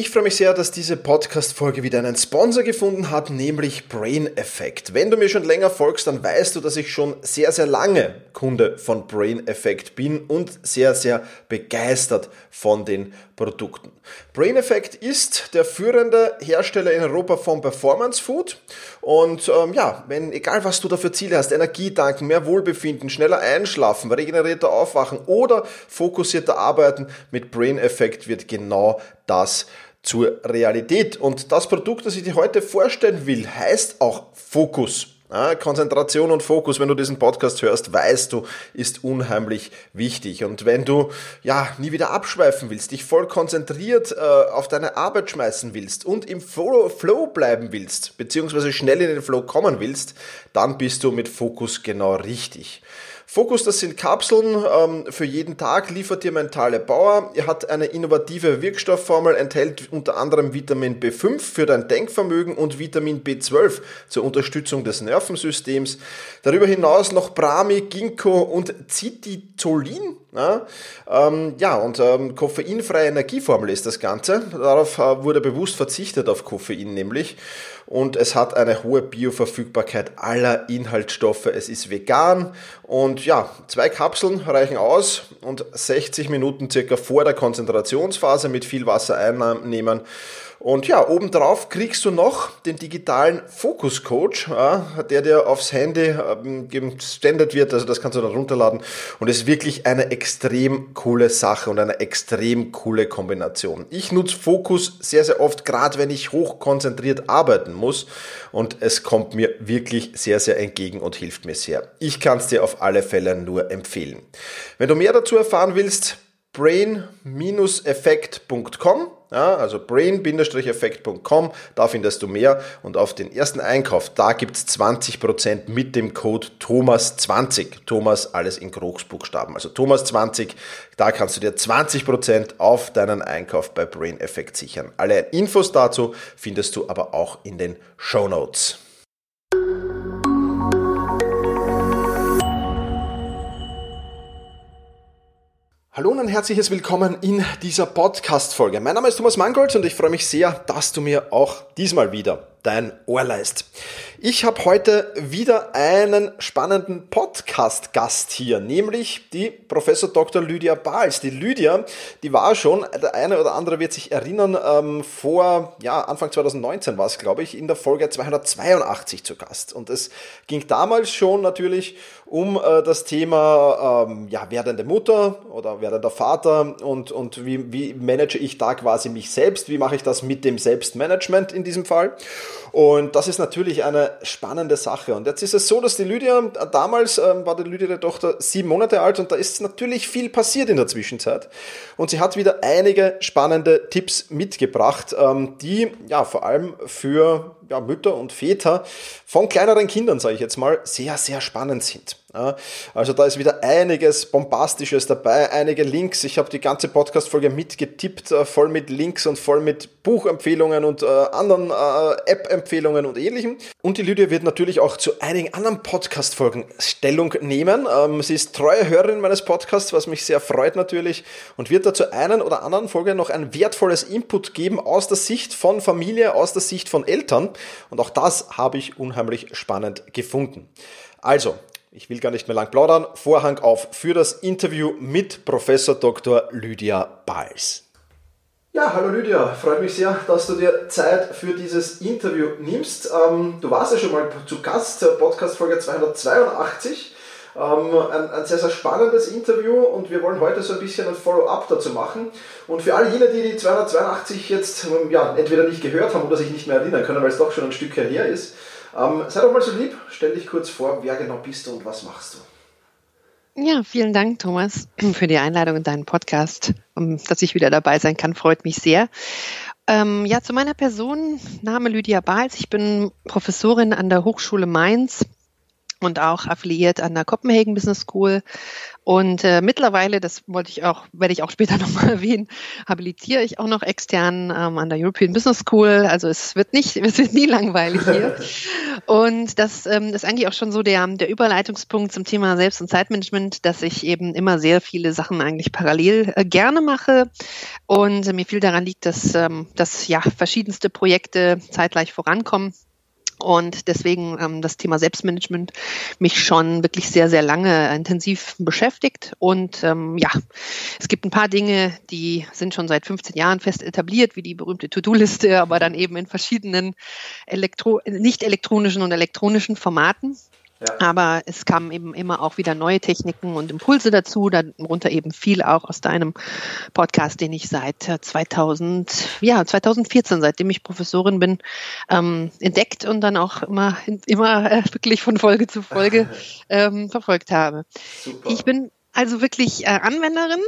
Ich freue mich sehr, dass diese Podcast-Folge wieder einen Sponsor gefunden hat, nämlich Brain Effect. Wenn du mir schon länger folgst, dann weißt du, dass ich schon sehr, sehr lange Kunde von Brain Effect bin und sehr, sehr begeistert von den Produkten. Brain Effect ist der führende Hersteller in Europa von Performance Food und ähm, ja, wenn egal was du da für Ziele hast, Energie tanken, mehr Wohlbefinden, schneller einschlafen, regenerierter aufwachen oder fokussierter arbeiten, mit Brain Effect wird genau das zur Realität. Und das Produkt, das ich dir heute vorstellen will, heißt auch Fokus. Ja, Konzentration und Fokus, wenn du diesen Podcast hörst, weißt du, ist unheimlich wichtig. Und wenn du ja nie wieder abschweifen willst, dich voll konzentriert äh, auf deine Arbeit schmeißen willst und im Flow, Flow bleiben willst, beziehungsweise schnell in den Flow kommen willst, dann bist du mit Fokus genau richtig. Fokus, das sind Kapseln ähm, für jeden Tag, liefert dir mentale Bauer. Er hat eine innovative Wirkstoffformel, enthält unter anderem Vitamin B5 für dein Denkvermögen und Vitamin B12 zur Unterstützung des Nervensystems. Darüber hinaus noch Brami, Ginkgo und Cititolin. Ja, ähm, ja und ähm, koffeinfreie Energieformel ist das Ganze. Darauf äh, wurde bewusst verzichtet auf Koffein nämlich und es hat eine hohe Bioverfügbarkeit aller Inhaltsstoffe. Es ist vegan und ja, zwei Kapseln reichen aus und 60 Minuten circa vor der Konzentrationsphase mit viel Wasser einnehmen und ja, obendrauf kriegst du noch den digitalen Focus Coach, der dir aufs Handy ähm, gesendet wird. Also das kannst du dann runterladen. Und es ist wirklich eine extrem coole Sache und eine extrem coole Kombination. Ich nutze Focus sehr, sehr oft, gerade wenn ich hochkonzentriert arbeiten muss. Und es kommt mir wirklich sehr, sehr entgegen und hilft mir sehr. Ich kann es dir auf alle Fälle nur empfehlen. Wenn du mehr dazu erfahren willst, brain-effekt.com ja, also brain-effekt.com, da findest du mehr und auf den ersten Einkauf, da gibt's 20% mit dem Code Thomas20. Thomas alles in Großbuchstaben. Also Thomas20, da kannst du dir 20% auf deinen Einkauf bei Brain Effect sichern. Alle Infos dazu findest du aber auch in den Show Notes. Hallo und ein herzliches Willkommen in dieser Podcast-Folge. Mein Name ist Thomas Mangold und ich freue mich sehr, dass du mir auch diesmal wieder dein Ohr leist. Ich habe heute wieder einen spannenden Podcast-Gast hier, nämlich die Professor Dr. Lydia Bahls. Die Lydia, die war schon, der eine oder andere wird sich erinnern, ähm, vor, ja, Anfang 2019 war es, glaube ich, in der Folge 282 zu Gast. Und es ging damals schon natürlich um äh, das Thema, ähm, ja, werdende Mutter oder werdender Vater und, und wie, wie manage ich da quasi mich selbst, wie mache ich das mit dem Selbstmanagement in diesem Fall. Und das ist natürlich eine spannende Sache. Und jetzt ist es so, dass die Lydia, damals ähm, war die Lydia der Tochter sieben Monate alt und da ist natürlich viel passiert in der Zwischenzeit. Und sie hat wieder einige spannende Tipps mitgebracht, ähm, die ja vor allem für ja, Mütter und Väter von kleineren Kindern, sage ich jetzt mal, sehr, sehr spannend sind. Also da ist wieder einiges Bombastisches dabei, einige Links. Ich habe die ganze Podcast-Folge mitgetippt, äh, voll mit Links und voll mit Buchempfehlungen und äh, anderen äh, App-Empfehlungen und ähnlichem. Und die Lydia wird natürlich auch zu einigen anderen Podcast-Folgen Stellung nehmen. Ähm, sie ist treue Hörerin meines Podcasts, was mich sehr freut natürlich, und wird da zu einen oder anderen Folge noch ein wertvolles Input geben aus der Sicht von Familie, aus der Sicht von Eltern. Und auch das habe ich unheimlich spannend gefunden. Also, ich will gar nicht mehr lang plaudern. Vorhang auf für das Interview mit Professor Dr. Lydia Bals. Ja, hallo Lydia, freut mich sehr, dass du dir Zeit für dieses Interview nimmst. Ähm, du warst ja schon mal zu Gast, Podcast Folge 282. Ähm, ein, ein, sehr, sehr spannendes Interview und wir wollen heute so ein bisschen ein Follow-up dazu machen. Und für all jene, die die 282 jetzt ähm, ja, entweder nicht gehört haben oder sich nicht mehr erinnern können, weil es doch schon ein Stück her ist, ähm, sei doch mal so lieb, stell dich kurz vor, wer genau bist du und was machst du? Ja, vielen Dank, Thomas, für die Einladung in deinen Podcast. Dass ich wieder dabei sein kann, freut mich sehr. Ähm, ja, zu meiner Person, Name Lydia Bahls. Ich bin Professorin an der Hochschule Mainz und auch affiliiert an der Copenhagen Business School. Und äh, mittlerweile, das wollte ich auch, werde ich auch später nochmal erwähnen, habilitiere ich auch noch extern ähm, an der European Business School. Also es wird nicht, es wird nie langweilig hier. und das ähm, ist eigentlich auch schon so der, der Überleitungspunkt zum Thema Selbst- und Zeitmanagement, dass ich eben immer sehr viele Sachen eigentlich parallel äh, gerne mache. Und äh, mir viel daran liegt, dass, ähm, dass ja verschiedenste Projekte zeitgleich vorankommen und deswegen ähm, das Thema Selbstmanagement mich schon wirklich sehr, sehr lange intensiv beschäftigt. Und ähm, ja, es gibt ein paar Dinge, die sind schon seit 15 Jahren fest etabliert, wie die berühmte To-Do-Liste, aber dann eben in verschiedenen elektro nicht elektronischen und elektronischen Formaten. Aber es kamen eben immer auch wieder neue Techniken und Impulse dazu, darunter eben viel auch aus deinem Podcast, den ich seit 2000, äh, ja, 2014, seitdem ich Professorin bin, ähm, entdeckt und dann auch immer, immer äh, wirklich von Folge zu Folge ähm, verfolgt habe. Super. Ich bin also wirklich äh, Anwenderin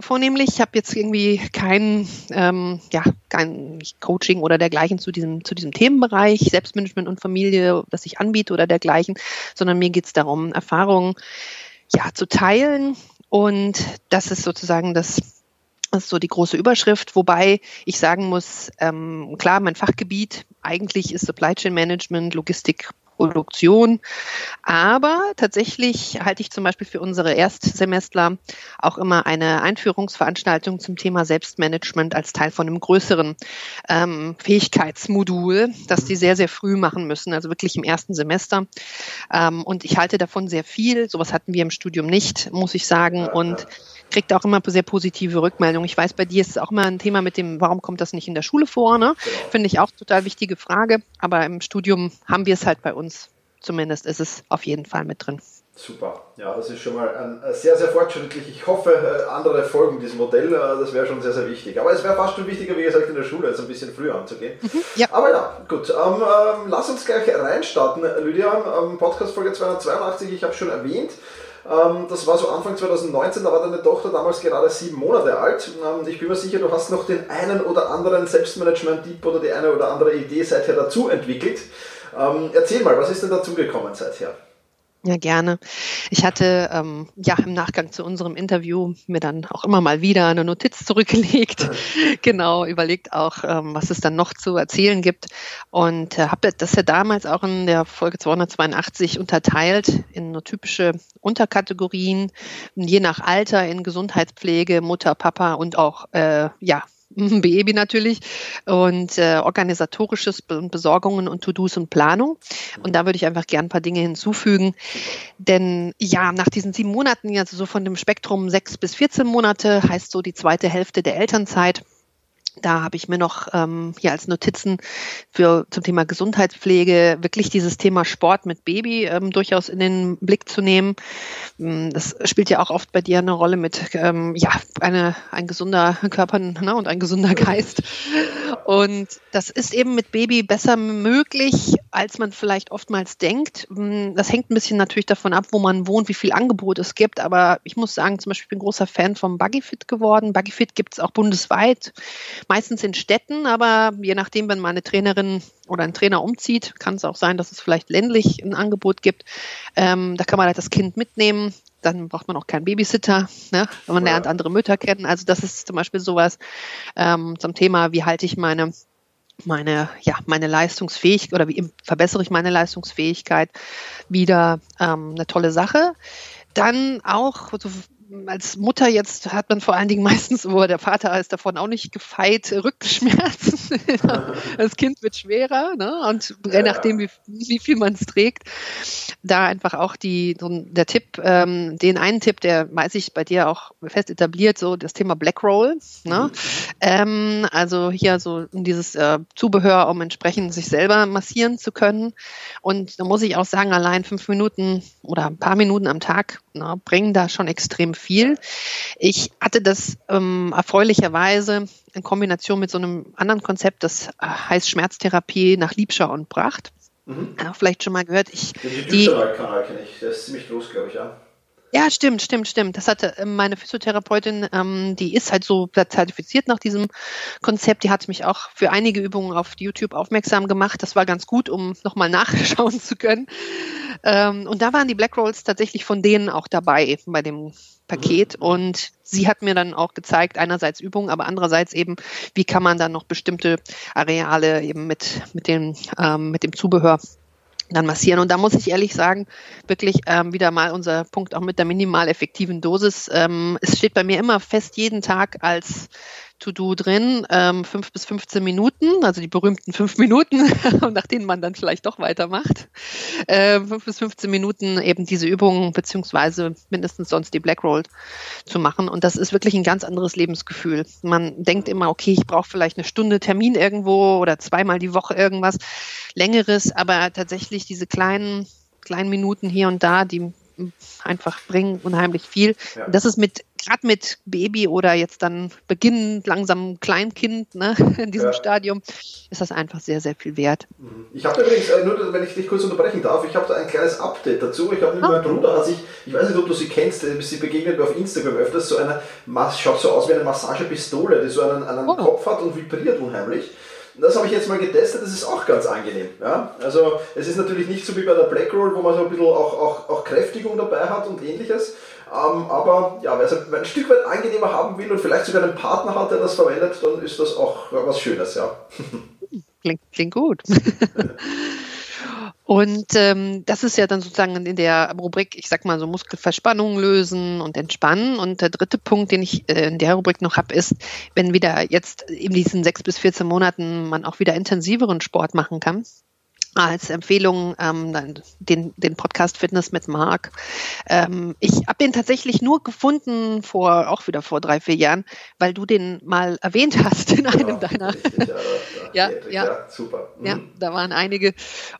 vornehmlich. Ich habe jetzt irgendwie kein, ähm, ja, kein Coaching oder dergleichen zu diesem, zu diesem Themenbereich, Selbstmanagement und Familie, das ich anbiete oder dergleichen, sondern mir geht es darum, Erfahrungen ja, zu teilen. Und das ist sozusagen das, das ist so die große Überschrift, wobei ich sagen muss, ähm, klar, mein Fachgebiet eigentlich ist Supply Chain Management, Logistik Produktion. Aber tatsächlich halte ich zum Beispiel für unsere Erstsemestler auch immer eine Einführungsveranstaltung zum Thema Selbstmanagement als Teil von einem größeren ähm, Fähigkeitsmodul, das die sehr, sehr früh machen müssen, also wirklich im ersten Semester. Ähm, und ich halte davon sehr viel. Sowas hatten wir im Studium nicht, muss ich sagen. Und kriegt auch immer sehr positive Rückmeldungen. Ich weiß, bei dir ist es auch immer ein Thema mit dem, warum kommt das nicht in der Schule vor? Ne? Genau. Finde ich auch total wichtige Frage. Aber im Studium haben wir es halt bei uns. Zumindest ist es auf jeden Fall mit drin. Super, ja, das ist schon mal ein, sehr, sehr fortschrittlich. Ich hoffe, äh, andere folgen diesem Modell, äh, das wäre schon sehr, sehr wichtig. Aber es wäre fast schon wichtiger, wie gesagt, in der Schule jetzt ein bisschen früher anzugehen. Mhm, ja. Aber ja, gut, ähm, ähm, lass uns gleich reinstarten, Lydia. Ähm, Podcast Folge 282, ich habe schon erwähnt, ähm, das war so Anfang 2019, da war deine Tochter damals gerade sieben Monate alt. Ähm, ich bin mir sicher, du hast noch den einen oder anderen Selbstmanagement-Tipp oder die eine oder andere Idee seither dazu entwickelt. Ähm, erzähl mal, was ist denn dazugekommen seither? Ja, gerne. Ich hatte ähm, ja im Nachgang zu unserem Interview mir dann auch immer mal wieder eine Notiz zurückgelegt, genau, überlegt auch, ähm, was es dann noch zu erzählen gibt und äh, habe das ja damals auch in der Folge 282 unterteilt in nur typische Unterkategorien, je nach Alter in Gesundheitspflege, Mutter, Papa und auch äh, ja Baby natürlich und äh, organisatorisches und Besorgungen und To-Dos und Planung. Und da würde ich einfach gern ein paar Dinge hinzufügen. Denn ja, nach diesen sieben Monaten, also so von dem Spektrum sechs bis 14 Monate, heißt so die zweite Hälfte der Elternzeit, da habe ich mir noch ähm, hier als Notizen für zum Thema Gesundheitspflege wirklich dieses Thema Sport mit Baby ähm, durchaus in den Blick zu nehmen. Mm, das spielt ja auch oft bei dir eine Rolle mit ähm, ja eine, ein gesunder Körper ne, und ein gesunder Geist. Und das ist eben mit Baby besser möglich, als man vielleicht oftmals denkt. Mm, das hängt ein bisschen natürlich davon ab, wo man wohnt, wie viel Angebot es gibt. Aber ich muss sagen, zum Beispiel ich bin großer Fan vom Buggyfit geworden. Buggyfit gibt es auch bundesweit meistens in Städten, aber je nachdem, wenn meine Trainerin oder ein Trainer umzieht, kann es auch sein, dass es vielleicht ländlich ein Angebot gibt. Ähm, da kann man halt das Kind mitnehmen. Dann braucht man auch keinen Babysitter. Ne? Man lernt andere Mütter kennen. Also das ist zum Beispiel sowas ähm, zum Thema, wie halte ich meine meine, ja, meine Leistungsfähigkeit oder wie verbessere ich meine Leistungsfähigkeit wieder ähm, eine tolle Sache. Dann auch so als Mutter jetzt hat man vor allen Dingen meistens, wo der Vater ist davon auch nicht gefeit, Rückenschmerzen. das Kind wird schwerer, ne? Und je nachdem, wie, wie viel man es trägt, da einfach auch die, so der Tipp, ähm, den einen Tipp, der weiß ich bei dir auch fest etabliert, so das Thema Black Roll. Ne? Mhm. Ähm, also hier so dieses äh, Zubehör, um entsprechend sich selber massieren zu können. Und da muss ich auch sagen, allein fünf Minuten oder ein paar Minuten am Tag ne, bringen da schon extrem viel. Ich hatte das ähm, erfreulicherweise in Kombination mit so einem anderen Konzept, das äh, heißt Schmerztherapie nach Liebscher und Bracht. Mhm. Ja, vielleicht schon mal gehört. Ich, Den die Kanal kenne ich, der ist ziemlich groß, glaube ich, ja. Ja, stimmt, stimmt, stimmt. Das hatte ähm, meine Physiotherapeutin, ähm, die ist halt so zertifiziert nach diesem Konzept. Die hat mich auch für einige Übungen auf YouTube aufmerksam gemacht. Das war ganz gut, um nochmal nachschauen zu können. Ähm, und da waren die Black Rolls tatsächlich von denen auch dabei bei dem Paket. Und sie hat mir dann auch gezeigt, einerseits Übungen, aber andererseits eben, wie kann man dann noch bestimmte Areale eben mit, mit, dem, ähm, mit dem Zubehör dann massieren. Und da muss ich ehrlich sagen, wirklich ähm, wieder mal unser Punkt auch mit der minimal effektiven Dosis. Ähm, es steht bei mir immer fest jeden Tag als To-Do drin, ähm, fünf bis 15 Minuten, also die berühmten fünf Minuten, nach denen man dann vielleicht doch weitermacht. Äh, fünf bis 15 Minuten eben diese Übungen beziehungsweise mindestens sonst die Black Roll zu machen. Und das ist wirklich ein ganz anderes Lebensgefühl. Man denkt immer, okay, ich brauche vielleicht eine Stunde Termin irgendwo oder zweimal die Woche irgendwas längeres, aber tatsächlich diese kleinen kleinen Minuten hier und da, die einfach bringen unheimlich viel. Ja. Das ist mit gerade mit Baby oder jetzt dann beginnend langsam Kleinkind ne, in diesem ja. Stadium ist das einfach sehr sehr viel wert. Mhm. Ich habe übrigens äh, nur, wenn ich dich kurz unterbrechen darf, ich habe da ein kleines Update dazu. Ich habe mit oh. meinem Bruder, hat sich, ich weiß nicht, ob du sie kennst, äh, sie begegnet mir auf Instagram öfters so eine, schaut so aus wie eine Massagepistole, die so einen, einen oh. Kopf hat und vibriert unheimlich. Das habe ich jetzt mal getestet, das ist auch ganz angenehm. Ja? Also es ist natürlich nicht so wie bei der Black Roll, wo man so ein bisschen auch, auch, auch Kräftigung dabei hat und ähnliches. Ähm, aber ja, wer es ein Stück weit angenehmer haben will und vielleicht sogar einen Partner hat, der das verwendet, dann ist das auch was Schönes, ja. Klingt, klingt gut. Und ähm, das ist ja dann sozusagen in der Rubrik, ich sag mal so Muskelverspannungen lösen und entspannen. Und der dritte Punkt, den ich äh, in der Rubrik noch habe, ist, wenn wieder jetzt in diesen sechs bis 14 Monaten man auch wieder intensiveren Sport machen kann als Empfehlung ähm, den, den Podcast Fitness mit Marc. Ähm, ich habe den tatsächlich nur gefunden vor auch wieder vor drei vier Jahren, weil du den mal erwähnt hast in einem ja, deiner. Ja, ja, ja, super. Mhm. Ja, da waren einige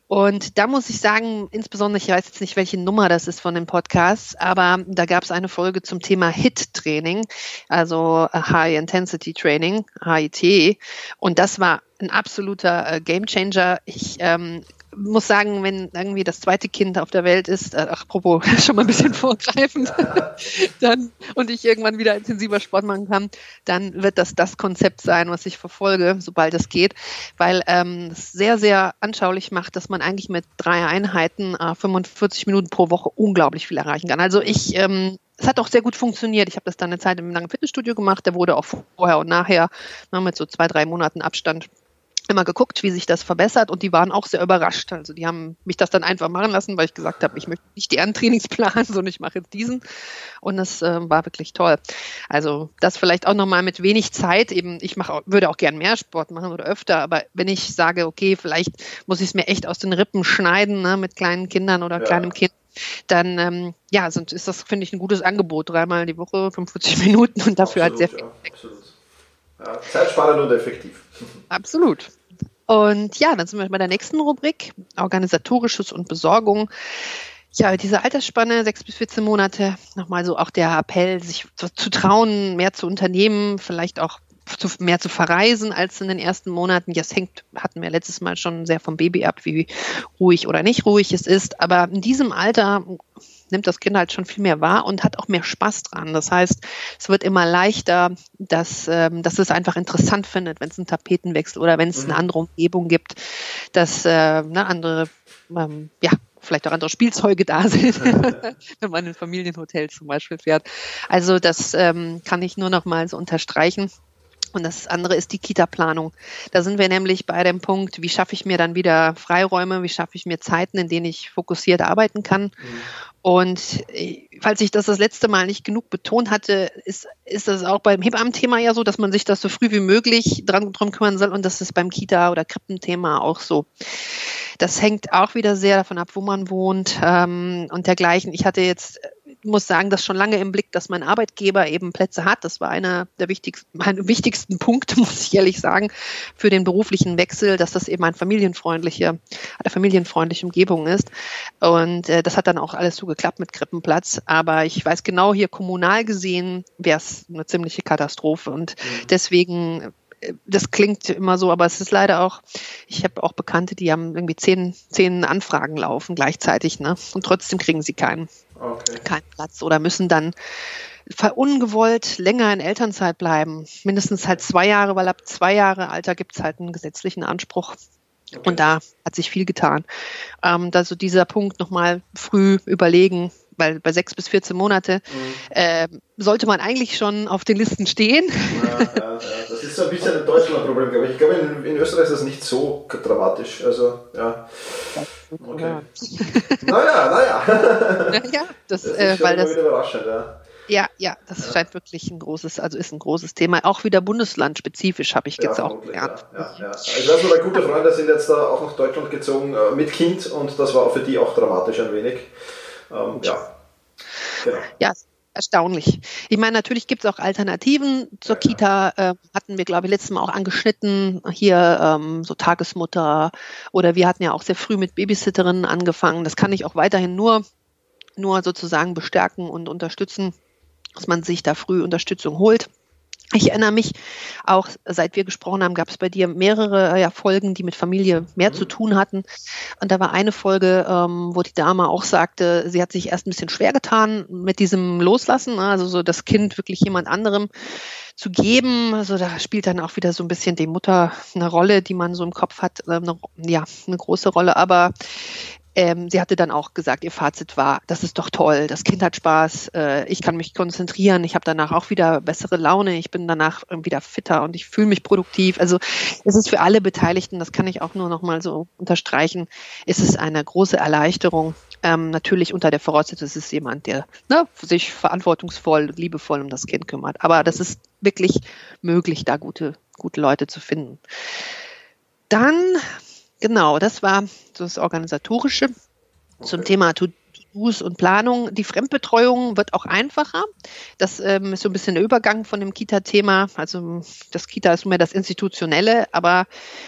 und da muss ich sagen, insbesondere ich weiß jetzt nicht, welche Nummer das ist von dem Podcast, aber da gab es eine Folge zum Thema HIT Training, also High Intensity Training HIT und das war ein absoluter äh, Gamechanger. Ich ähm, muss sagen, wenn irgendwie das zweite Kind auf der Welt ist, äh, ach, apropos, schon mal ein bisschen vorgreifend, dann, und ich irgendwann wieder intensiver Sport machen kann, dann wird das das Konzept sein, was ich verfolge, sobald es geht, weil ähm, es sehr, sehr anschaulich macht, dass man eigentlich mit drei Einheiten, äh, 45 Minuten pro Woche unglaublich viel erreichen kann. Also ich, ähm, es hat auch sehr gut funktioniert. Ich habe das dann eine Zeit im langen Fitnessstudio gemacht. Der wurde auch vorher und nachher mit so zwei, drei Monaten Abstand immer geguckt, wie sich das verbessert und die waren auch sehr überrascht. Also die haben mich das dann einfach machen lassen, weil ich gesagt habe, ich möchte nicht deren Trainingsplan, sondern ich mache jetzt diesen. Und das äh, war wirklich toll. Also das vielleicht auch nochmal mit wenig Zeit. Eben, ich mache, würde auch gern mehr Sport machen oder öfter, aber wenn ich sage, okay, vielleicht muss ich es mir echt aus den Rippen schneiden, ne, mit kleinen Kindern oder ja. kleinem Kind, dann ähm, ja, sonst ist das, finde ich, ein gutes Angebot. Dreimal die Woche, 45 Minuten und dafür absolut, hat sehr viel. Ja, absolut. Ja, zeitsparend und effektiv. Absolut. Und ja, dann sind wir bei der nächsten Rubrik, organisatorisches und Besorgung. Ja, diese Altersspanne, sechs bis 14 Monate, nochmal so auch der Appell, sich zu trauen, mehr zu unternehmen, vielleicht auch zu, mehr zu verreisen als in den ersten Monaten. Das hängt, hatten wir letztes Mal schon sehr vom Baby ab, wie ruhig oder nicht ruhig es ist. Aber in diesem Alter nimmt das Kind halt schon viel mehr wahr und hat auch mehr Spaß dran. Das heißt, es wird immer leichter, dass, ähm, dass es einfach interessant findet, wenn es einen Tapetenwechsel oder wenn es eine mhm. andere Umgebung gibt, dass äh, ne, andere, ähm, ja, vielleicht auch andere Spielzeuge da sind, wenn man in ein Familienhotel zum Beispiel fährt. Also das ähm, kann ich nur noch mal so unterstreichen. Und das andere ist die Kita-Planung. Da sind wir nämlich bei dem Punkt, wie schaffe ich mir dann wieder Freiräume, wie schaffe ich mir Zeiten, in denen ich fokussiert arbeiten kann. Mhm. Und äh, falls ich das das letzte Mal nicht genug betont hatte, ist, ist das auch beim Hebammen-Thema ja so, dass man sich das so früh wie möglich dran, drum kümmern soll. Und das ist beim Kita- oder Krippenthema auch so. Das hängt auch wieder sehr davon ab, wo man wohnt ähm, und dergleichen. Ich hatte jetzt muss sagen, das schon lange im Blick, dass mein Arbeitgeber eben Plätze hat. Das war einer der wichtigsten, mein wichtigsten Punkte, muss ich ehrlich sagen, für den beruflichen Wechsel, dass das eben ein familienfreundliche, eine familienfreundliche Umgebung ist. Und äh, das hat dann auch alles so geklappt mit Krippenplatz. Aber ich weiß genau, hier kommunal gesehen wäre es eine ziemliche Katastrophe. Und mhm. deswegen äh, das klingt immer so, aber es ist leider auch, ich habe auch Bekannte, die haben irgendwie zehn, zehn Anfragen laufen gleichzeitig, ne? Und trotzdem kriegen sie keinen okay. keinen Platz oder müssen dann ungewollt länger in Elternzeit bleiben. Mindestens halt zwei Jahre, weil ab zwei Jahre Alter gibt es halt einen gesetzlichen Anspruch Okay. Und da hat sich viel getan. Ähm, also dieser Punkt nochmal früh überlegen, weil bei sechs bis 14 Monate mhm. äh, sollte man eigentlich schon auf den Listen stehen. Ja, ja, ja. Das ist so ein bisschen ein Deutschland-Problem, glaube ich. Ich glaube, in, in, Österreich ist das nicht so dramatisch. Also, ja. Okay. naja, naja. Ja, das, das ist äh, weil das, überraschend, ja. Ja, ja, das ja. scheint wirklich ein großes, also ist ein großes Thema. Auch wieder bundeslandspezifisch, habe ich jetzt ja, auch gelernt. Ja, ja, nur, weil gute Freunde sind jetzt da auch nach Deutschland gezogen äh, mit Kind und das war für die auch dramatisch ein wenig. Ähm, ja. Genau. Ja, erstaunlich. Ich meine, natürlich gibt es auch Alternativen zur ja, Kita. Äh, hatten wir, glaube ich, letztes Mal auch angeschnitten. Hier ähm, so Tagesmutter oder wir hatten ja auch sehr früh mit Babysitterinnen angefangen. Das kann ich auch weiterhin nur, nur sozusagen bestärken und unterstützen dass man sich da früh Unterstützung holt. Ich erinnere mich auch, seit wir gesprochen haben, gab es bei dir mehrere ja, Folgen, die mit Familie mehr zu tun hatten. Und da war eine Folge, ähm, wo die Dame auch sagte, sie hat sich erst ein bisschen schwer getan mit diesem Loslassen, ne? also so das Kind wirklich jemand anderem zu geben. Also da spielt dann auch wieder so ein bisschen die Mutter eine Rolle, die man so im Kopf hat, äh, eine, ja, eine große Rolle. Aber ähm, sie hatte dann auch gesagt, ihr Fazit war, das ist doch toll, das Kind hat Spaß, äh, ich kann mich konzentrieren, ich habe danach auch wieder bessere Laune, ich bin danach wieder fitter und ich fühle mich produktiv. Also es ist für alle Beteiligten, das kann ich auch nur noch mal so unterstreichen, es ist eine große Erleichterung. Ähm, natürlich unter der Voraussetzung, es ist jemand, der ne, sich verantwortungsvoll, liebevoll um das Kind kümmert. Aber das ist wirklich möglich, da gute, gute Leute zu finden. Dann Genau, das war das Organisatorische zum Thema To-Dos und Planung. Die Fremdbetreuung wird auch einfacher. Das ähm, ist so ein bisschen der Übergang von dem Kita-Thema. Also das Kita ist mehr das Institutionelle, aber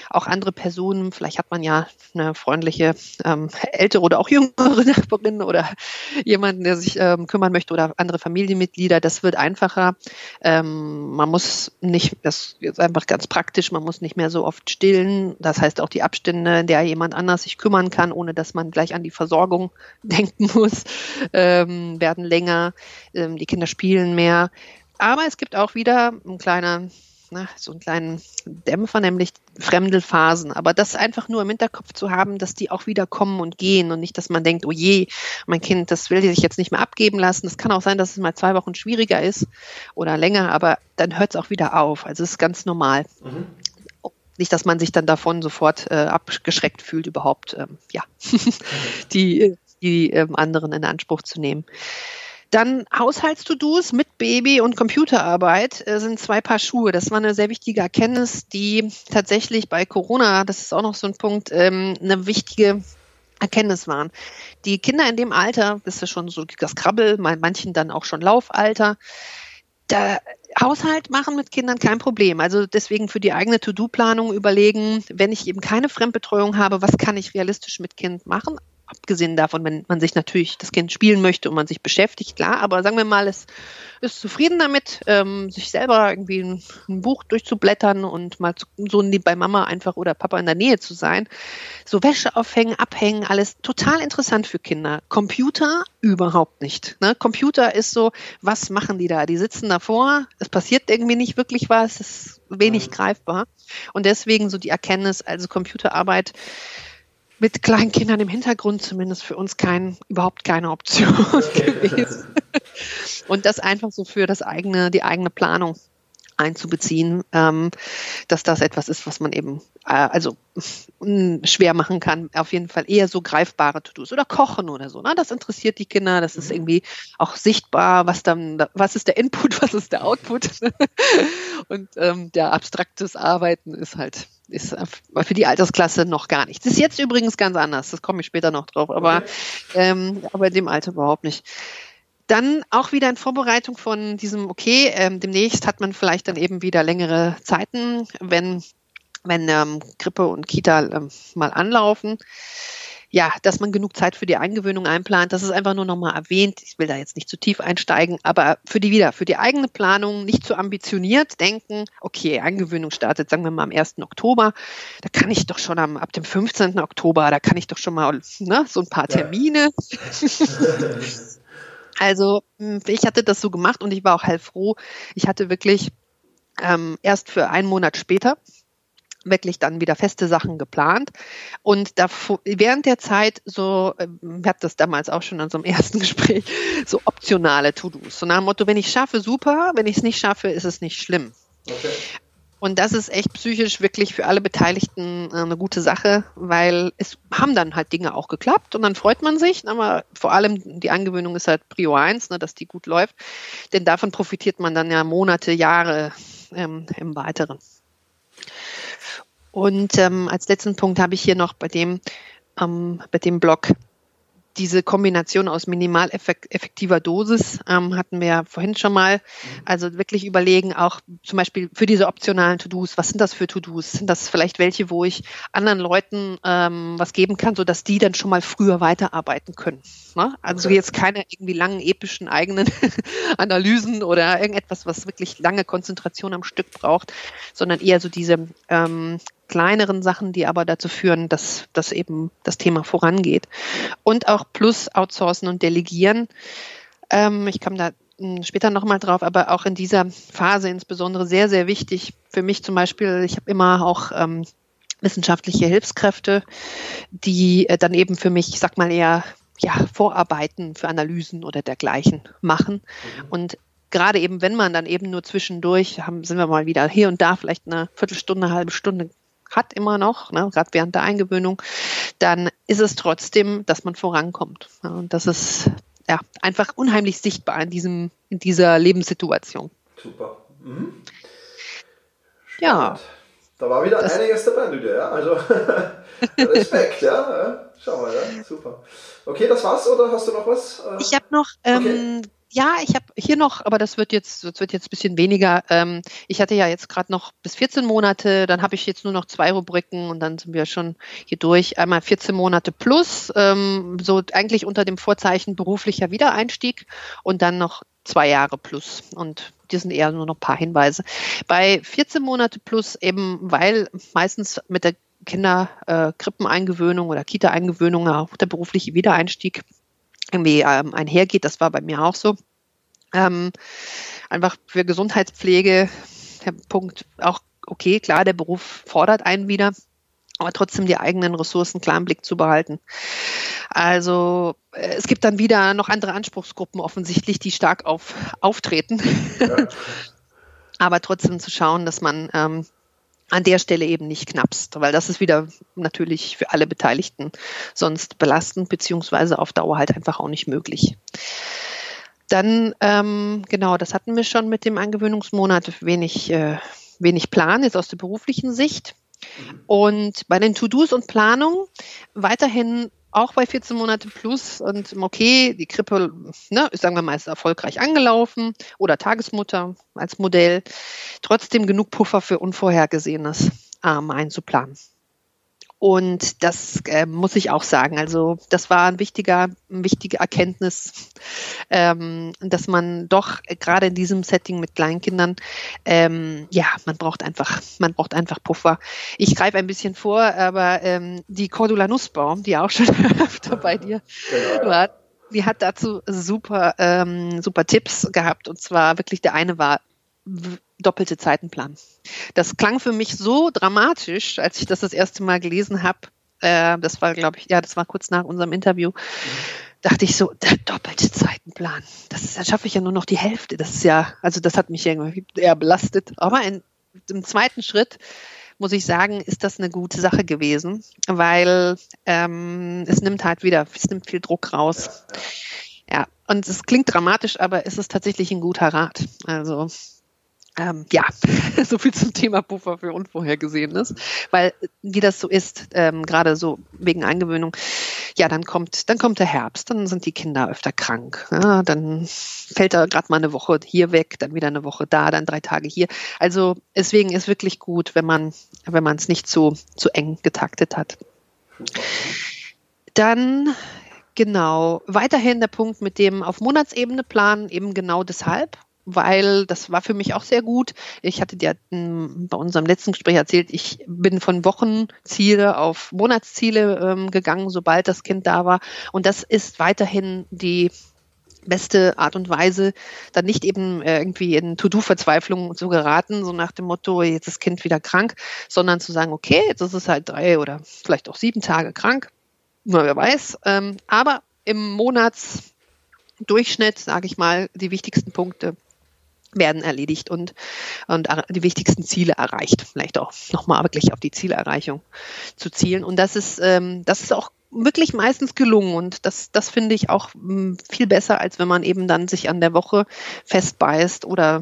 auch andere Personen, vielleicht hat man ja eine freundliche ähm, ältere oder auch jüngere Nachbarin oder jemanden, der sich ähm, kümmern möchte oder andere Familienmitglieder. Das wird einfacher. Ähm, man muss nicht, das ist einfach ganz praktisch, man muss nicht mehr so oft stillen. Das heißt auch die Abstände, in der jemand anders sich kümmern kann, ohne dass man gleich an die Versorgung denken muss, ähm, werden länger. Ähm, die Kinder spielen mehr. Aber es gibt auch wieder ein kleiner ne, so einen kleinen Dämpfer, nämlich fremde Phasen. Aber das einfach nur im Hinterkopf zu haben, dass die auch wieder kommen und gehen und nicht, dass man denkt, oh je, mein Kind, das will sich jetzt nicht mehr abgeben lassen. Es kann auch sein, dass es mal zwei Wochen schwieriger ist oder länger, aber dann hört es auch wieder auf. Also es ist ganz normal. Mhm. Nicht, dass man sich dann davon sofort äh, abgeschreckt fühlt, überhaupt ähm, ja, die, die ähm, anderen in Anspruch zu nehmen. Dann Haushalts-To-Dos mit Baby und Computerarbeit äh, sind zwei Paar Schuhe. Das war eine sehr wichtige Erkenntnis, die tatsächlich bei Corona, das ist auch noch so ein Punkt, ähm, eine wichtige Erkenntnis waren. Die Kinder in dem Alter, das ist ja schon so das Krabbel, manchen dann auch schon Laufalter, da Haushalt machen mit Kindern kein Problem. Also deswegen für die eigene To-Do-Planung überlegen, wenn ich eben keine Fremdbetreuung habe, was kann ich realistisch mit Kind machen? Abgesehen davon, wenn man sich natürlich das Kind spielen möchte und man sich beschäftigt, klar, aber sagen wir mal, es ist zufrieden damit, ähm, sich selber irgendwie ein, ein, Buch durchzublättern und mal zu, so bei Mama einfach oder Papa in der Nähe zu sein. So Wäsche aufhängen, abhängen, alles total interessant für Kinder. Computer überhaupt nicht. Ne? Computer ist so, was machen die da? Die sitzen davor, es passiert irgendwie nicht wirklich was, es ist wenig mhm. greifbar. Und deswegen so die Erkenntnis, also Computerarbeit, mit kleinen Kindern im Hintergrund zumindest für uns kein, überhaupt keine Option gewesen. Und das einfach so für das eigene, die eigene Planung einzubeziehen, ähm, dass das etwas ist, was man eben äh, also schwer machen kann. Auf jeden Fall eher so greifbare To-Dos oder Kochen oder so. Ne? Das interessiert die Kinder. Das ist mhm. irgendwie auch sichtbar, was dann, was ist der Input, was ist der Output. Und ähm, der abstraktes Arbeiten ist halt ist für die Altersklasse noch gar nicht. Das ist jetzt übrigens ganz anders, das komme ich später noch drauf, aber, ähm, aber in dem Alter überhaupt nicht. Dann auch wieder in Vorbereitung von diesem, okay, ähm, demnächst hat man vielleicht dann eben wieder längere Zeiten, wenn, wenn ähm, Grippe und Kita ähm, mal anlaufen ja, dass man genug Zeit für die Eingewöhnung einplant. Das ist einfach nur nochmal erwähnt. Ich will da jetzt nicht zu tief einsteigen, aber für die wieder, für die eigene Planung nicht zu ambitioniert denken, okay, Eingewöhnung startet, sagen wir mal am 1. Oktober. Da kann ich doch schon am, ab dem 15. Oktober, da kann ich doch schon mal ne, so ein paar Termine. also hm, ich hatte das so gemacht und ich war auch heilfroh. Ich hatte wirklich ähm, erst für einen Monat später wirklich dann wieder feste Sachen geplant. Und da, während der Zeit so, ich ähm, habe das damals auch schon in so einem ersten Gespräch, so optionale To-Dos. So nach dem Motto, wenn ich schaffe, super, wenn ich es nicht schaffe, ist es nicht schlimm. Okay. Und das ist echt psychisch wirklich für alle Beteiligten äh, eine gute Sache, weil es haben dann halt Dinge auch geklappt und dann freut man sich. Aber vor allem die Angewöhnung ist halt Prio 1, ne, dass die gut läuft. Denn davon profitiert man dann ja Monate, Jahre ähm, im Weiteren. Und ähm, als letzten Punkt habe ich hier noch bei dem, ähm, bei dem Blog diese Kombination aus minimal effektiver Dosis ähm, hatten wir ja vorhin schon mal. Also wirklich überlegen, auch zum Beispiel für diese optionalen To-Dos, was sind das für To-Dos? Sind das vielleicht welche, wo ich anderen Leuten ähm, was geben kann, sodass die dann schon mal früher weiterarbeiten können? Ne? Also okay. jetzt keine irgendwie langen, epischen eigenen Analysen oder irgendetwas, was wirklich lange Konzentration am Stück braucht, sondern eher so diese ähm, kleineren Sachen, die aber dazu führen, dass, dass eben das Thema vorangeht. Und auch plus outsourcen und delegieren. Ähm, ich komme da hm, später nochmal drauf, aber auch in dieser Phase insbesondere sehr, sehr wichtig für mich zum Beispiel, ich habe immer auch ähm, wissenschaftliche Hilfskräfte, die äh, dann eben für mich, ich sag mal eher, ja, Vorarbeiten für Analysen oder dergleichen machen. Mhm. Und gerade eben, wenn man dann eben nur zwischendurch, haben, sind wir mal wieder hier und da vielleicht eine Viertelstunde, eine halbe Stunde hat immer noch, ne, gerade während der Eingewöhnung, dann ist es trotzdem, dass man vorankommt. Ja, und das ist ja einfach unheimlich sichtbar in, diesem, in dieser Lebenssituation. Super. Mhm. Ja. Da war wieder einiges dabei, Lydia, ja. Also Respekt, ja. ja. Schau mal, ja. Super. Okay, das war's oder hast du noch was? Ich habe noch ähm, okay ja, ich habe hier noch, aber das wird jetzt, das wird jetzt ein bisschen weniger. Ähm, ich hatte ja jetzt gerade noch bis 14 Monate, dann habe ich jetzt nur noch zwei Rubriken und dann sind wir schon hier durch. Einmal 14 Monate plus, ähm, so eigentlich unter dem Vorzeichen beruflicher Wiedereinstieg und dann noch zwei Jahre plus. Und die sind eher nur noch ein paar Hinweise. Bei 14 Monate plus eben, weil meistens mit der Kinderkrippeneingewöhnung äh, oder Kita-Eingewöhnung auch der berufliche Wiedereinstieg irgendwie ähm, einhergeht. Das war bei mir auch so. Ähm, einfach für Gesundheitspflege, der Punkt auch, okay, klar, der Beruf fordert einen wieder, aber trotzdem die eigenen Ressourcen klar im Blick zu behalten. Also äh, es gibt dann wieder noch andere Anspruchsgruppen offensichtlich, die stark auf, auftreten. Ja. aber trotzdem zu schauen, dass man ähm, an der Stelle eben nicht knappst, weil das ist wieder natürlich für alle Beteiligten sonst belastend, beziehungsweise auf Dauer halt einfach auch nicht möglich. Dann, ähm, genau, das hatten wir schon mit dem Angewöhnungsmonat, wenig, äh, wenig Plan, jetzt aus der beruflichen Sicht. Und bei den To-Dos und Planungen weiterhin auch bei 14 Monate plus und okay, die Krippe, ne, ist, sagen wir mal, ist erfolgreich angelaufen oder Tagesmutter als Modell. Trotzdem genug Puffer für Unvorhergesehenes ähm, einzuplanen. Und das äh, muss ich auch sagen. Also das war ein wichtiger, eine wichtige Erkenntnis, ähm, dass man doch gerade in diesem Setting mit Kleinkindern, ähm, ja, man braucht einfach, man braucht einfach Puffer. Ich greife ein bisschen vor, aber ähm, die Cordula Nussbaum, die auch schon öfter bei dir genau, war, die hat dazu super, ähm, super Tipps gehabt. Und zwar wirklich der eine war doppelte Zeitenplan. Das klang für mich so dramatisch, als ich das das erste Mal gelesen habe. Äh, das war, glaube ich, ja, das war kurz nach unserem Interview. Mhm. Dachte ich so, der doppelte Zeitenplan. Das ist, dann schaffe ich ja nur noch die Hälfte. Das ist ja, also das hat mich irgendwie eher belastet. Aber in, im zweiten Schritt muss ich sagen, ist das eine gute Sache gewesen, weil ähm, es nimmt halt wieder, es nimmt viel Druck raus. Ja, und es klingt dramatisch, aber es ist tatsächlich ein guter Rat. Also ähm, ja, so viel zum Thema Puffer für Unvorhergesehenes, weil wie das so ist, ähm, gerade so wegen Eingewöhnung, ja, dann kommt, dann kommt der Herbst, dann sind die Kinder öfter krank, ja, dann fällt er gerade mal eine Woche hier weg, dann wieder eine Woche da, dann drei Tage hier. Also deswegen ist wirklich gut, wenn man, wenn man es nicht so zu eng getaktet hat. Dann Genau. Weiterhin der Punkt mit dem auf Monatsebene planen, eben genau deshalb, weil das war für mich auch sehr gut. Ich hatte dir hm, bei unserem letzten Gespräch erzählt, ich bin von Wochenziele auf Monatsziele ähm, gegangen, sobald das Kind da war. Und das ist weiterhin die beste Art und Weise, dann nicht eben äh, irgendwie in To-Do-Verzweiflung zu geraten, so nach dem Motto, jetzt ist das Kind wieder krank, sondern zu sagen, okay, jetzt ist es halt drei oder vielleicht auch sieben Tage krank, nur wer weiß, ähm, aber im Monatsdurchschnitt, sage ich mal, die wichtigsten Punkte werden erledigt und, und die wichtigsten Ziele erreicht. Vielleicht auch nochmal wirklich auf die Zielerreichung zu zielen. Und das ist, ähm, das ist auch wirklich meistens gelungen und das, das finde ich auch hm, viel besser, als wenn man eben dann sich an der Woche festbeißt oder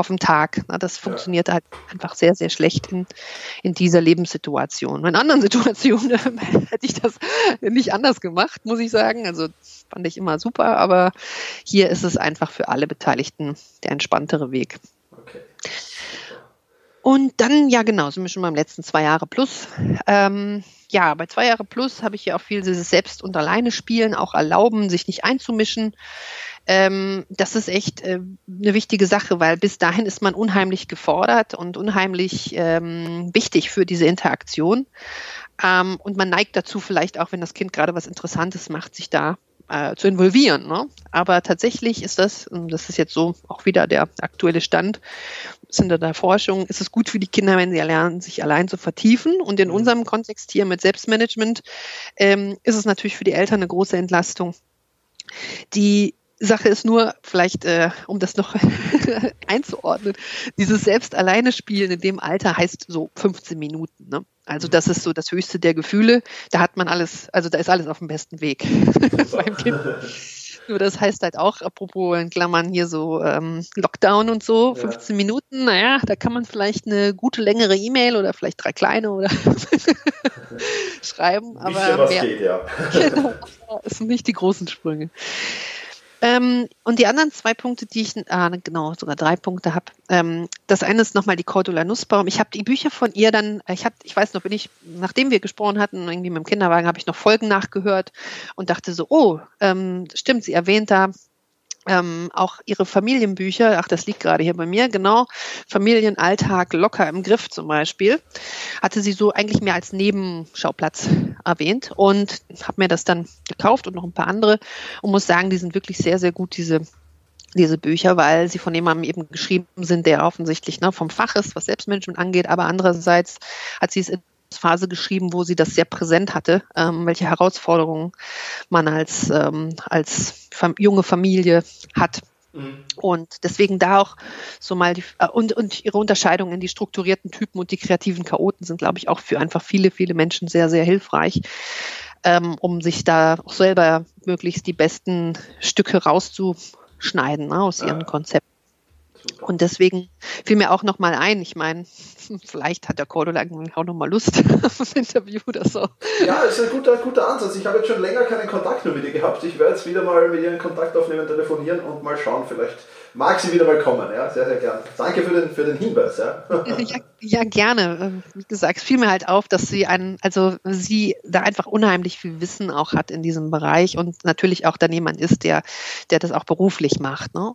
auf dem Tag. Das funktioniert ja. halt einfach sehr, sehr schlecht in, in dieser Lebenssituation. In anderen Situationen hätte ich das nicht anders gemacht, muss ich sagen. Also fand ich immer super, aber hier ist es einfach für alle Beteiligten der entspanntere Weg. Und dann, ja genau, sind wir schon beim letzten zwei Jahre plus. Ähm, ja, bei zwei Jahre plus habe ich ja auch viel dieses Selbst- und Alleine-Spielen, auch erlauben, sich nicht einzumischen. Ähm, das ist echt äh, eine wichtige Sache, weil bis dahin ist man unheimlich gefordert und unheimlich ähm, wichtig für diese Interaktion. Ähm, und man neigt dazu, vielleicht auch, wenn das Kind gerade was Interessantes macht, sich da äh, zu involvieren. Ne? Aber tatsächlich ist das, das ist jetzt so auch wieder der aktuelle Stand, sind da der Forschung, ist es gut für die Kinder, wenn sie lernen, sich allein zu vertiefen. Und in mhm. unserem Kontext hier mit Selbstmanagement ähm, ist es natürlich für die Eltern eine große Entlastung. Die Sache ist nur, vielleicht, äh, um das noch einzuordnen, dieses selbst alleine spielen in dem Alter heißt so 15 Minuten. Ne? Also das ist so das höchste der Gefühle. Da hat man alles, also da ist alles auf dem besten Weg beim Kind. Nur das heißt halt auch, apropos in Klammern hier so ähm, Lockdown und so, 15 ja. Minuten, naja, da kann man vielleicht eine gute längere E-Mail oder vielleicht drei kleine oder schreiben. Aber was mehr, geht, ja. genau, es sind nicht die großen Sprünge. Ähm, und die anderen zwei Punkte, die ich, ah, genau, sogar drei Punkte habe. Ähm, das eine ist nochmal die Cordula Nussbaum. Ich habe die Bücher von ihr dann, ich hab, ich weiß noch, bin ich, nachdem wir gesprochen hatten, irgendwie mit dem Kinderwagen, habe ich noch Folgen nachgehört und dachte so, oh, ähm, stimmt, sie erwähnt da ähm, auch ihre Familienbücher, ach, das liegt gerade hier bei mir, genau, Familienalltag locker im Griff zum Beispiel, hatte sie so eigentlich mehr als Nebenschauplatz erwähnt und habe mir das dann gekauft und noch ein paar andere und muss sagen, die sind wirklich sehr, sehr gut, diese diese Bücher, weil sie von jemandem eben geschrieben sind, der offensichtlich ne, vom Fach ist, was Selbstmanagement angeht, aber andererseits hat sie es in Phase geschrieben, wo sie das sehr präsent hatte, ähm, welche Herausforderungen man als, ähm, als junge Familie hat. Mhm. Und deswegen da auch so mal die, äh, und, und ihre Unterscheidung in die strukturierten Typen und die kreativen Chaoten sind, glaube ich, auch für einfach viele, viele Menschen sehr, sehr hilfreich, ähm, um sich da auch selber möglichst die besten Stücke rauszuschneiden ne, aus ihren Konzepten. Und deswegen fiel mir auch nochmal ein, ich meine, vielleicht hat der Cordula auch nochmal Lust auf ein Interview oder so. Ja, ist ein guter, guter Ansatz. Ich habe jetzt schon länger keinen Kontakt mehr mit ihr gehabt. Ich werde jetzt wieder mal mit ihr in Kontakt aufnehmen, telefonieren und mal schauen, vielleicht mag sie wieder mal kommen. Ja, sehr, sehr gern. Danke für den, für den Hinweis. Ja. ja, ja, gerne. Wie gesagt, es fiel mir halt auf, dass sie einen, also sie da einfach unheimlich viel Wissen auch hat in diesem Bereich und natürlich auch dann jemand ist, der, der das auch beruflich macht. Ne?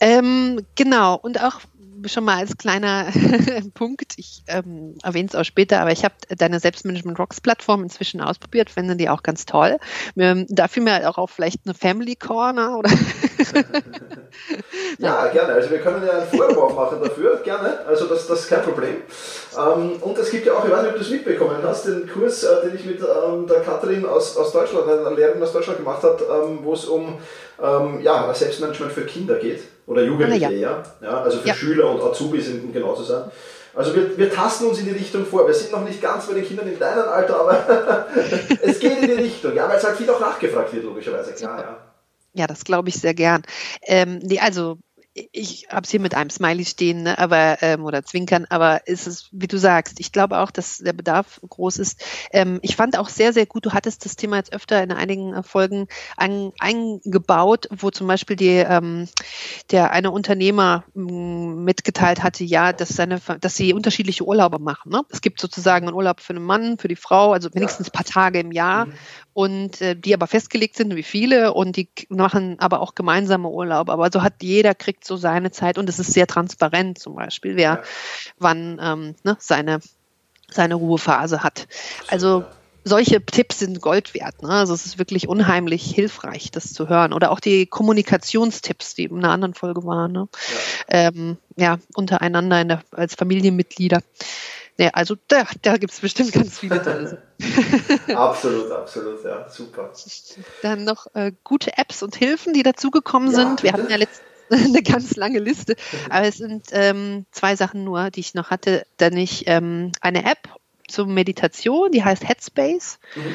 Ähm, genau, und auch schon mal als kleiner Punkt, ich ähm, erwähne es auch später, aber ich habe deine Selbstmanagement Rocks Plattform inzwischen ausprobiert, finde die auch ganz toll. Ähm, da fiel mir auch auf vielleicht eine Family Corner oder. ja, gerne. Also wir können ja ein Forum aufmachen dafür, gerne. Also das, das ist kein Problem. Ähm, und es gibt ja auch, ich weiß nicht, ob du es mitbekommen hast, den Kurs, äh, den ich mit ähm, der Katrin aus, aus Deutschland, einer Lehrerin aus Deutschland gemacht habe, ähm, wo es um ähm, ja, Selbstmanagement für Kinder geht oder Jugendliche ah, ja. ja. also für ja. Schüler und Azubis, um genau zu sein. Also wir, wir tasten uns in die Richtung vor. Wir sind noch nicht ganz bei den Kindern in deinem Alter, aber es geht in die Richtung, ja, weil es halt viel auch nachgefragt wird, logischerweise, klar, ja. Ja, das glaube ich sehr gern. Ähm, nee, also ich habe es hier mit einem Smiley stehen, ne, aber ähm, oder Zwinkern, aber ist es, wie du sagst, ich glaube auch, dass der Bedarf groß ist. Ähm, ich fand auch sehr, sehr gut, du hattest das Thema jetzt öfter in einigen Folgen ein, eingebaut, wo zum Beispiel die, ähm, der eine Unternehmer mm, mitgeteilt hatte, ja, dass seine, dass sie unterschiedliche Urlaube machen. Ne? Es gibt sozusagen einen Urlaub für einen Mann, für die Frau, also wenigstens ein paar Tage im Jahr. Mhm und äh, die aber festgelegt sind, wie viele und die machen aber auch gemeinsame Urlaub. Aber so hat jeder kriegt so seine Zeit und es ist sehr transparent zum Beispiel, wer ja. wann ähm, ne, seine seine Ruhephase hat. Also solche Tipps sind Gold wert. Ne? Also es ist wirklich unheimlich hilfreich, das zu hören. Oder auch die Kommunikationstipps, die in einer anderen Folge waren. Ne? Ja. Ähm, ja, untereinander der, als Familienmitglieder. Ja, also da, da gibt es bestimmt ganz viele tolle Absolut, absolut, ja, super. Dann noch äh, gute Apps und Hilfen, die dazugekommen ja, sind. Wir hatten ja letztens eine ganz lange Liste, aber es sind ähm, zwei Sachen nur, die ich noch hatte. Dann ich ähm, eine App zur Meditation, die heißt Headspace. Mhm.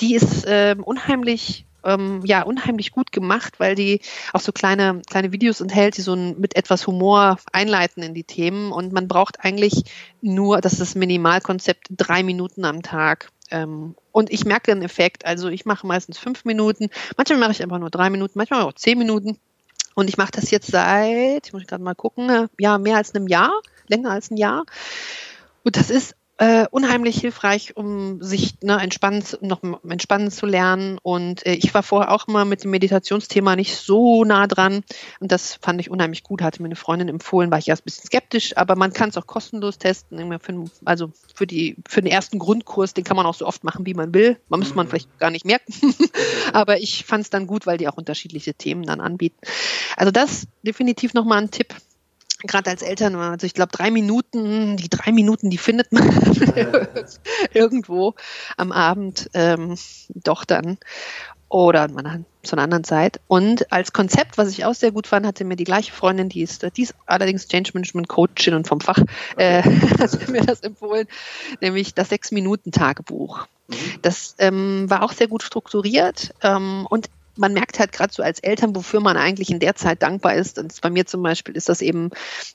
Die ist ähm, unheimlich ähm, ja unheimlich gut gemacht, weil die auch so kleine, kleine Videos enthält, die so ein, mit etwas Humor einleiten in die Themen. Und man braucht eigentlich nur, das ist das Minimalkonzept, drei Minuten am Tag. Ähm, und ich merke den Effekt. Also ich mache meistens fünf Minuten, manchmal mache ich einfach nur drei Minuten, manchmal auch zehn Minuten. Und ich mache das jetzt seit, ich muss gerade mal gucken, ja, mehr als einem Jahr, länger als ein Jahr. Und das ist äh, unheimlich hilfreich, um sich ne, entspannen, noch entspannen zu lernen. Und äh, ich war vorher auch mal mit dem Meditationsthema nicht so nah dran. Und das fand ich unheimlich gut. Hatte mir eine Freundin empfohlen, war ich erst ein bisschen skeptisch, aber man kann es auch kostenlos testen. Für, also für, die, für den ersten Grundkurs, den kann man auch so oft machen, wie man will. Man müsste man mhm. vielleicht gar nicht merken. aber ich fand es dann gut, weil die auch unterschiedliche Themen dann anbieten. Also das definitiv nochmal ein Tipp gerade als Eltern, also ich glaube drei Minuten, die drei Minuten, die findet man irgendwo am Abend ähm, doch dann oder zu einer anderen Zeit. Und als Konzept, was ich auch sehr gut fand, hatte mir die gleiche Freundin, die ist, die ist allerdings Change Management Coachin und vom Fach, äh, hat mir das empfohlen, nämlich das Sechs-Minuten-Tagebuch. Mhm. Das ähm, war auch sehr gut strukturiert ähm, und man merkt halt gerade so als Eltern, wofür man eigentlich in der Zeit dankbar ist. Und bei mir zum Beispiel ist das eben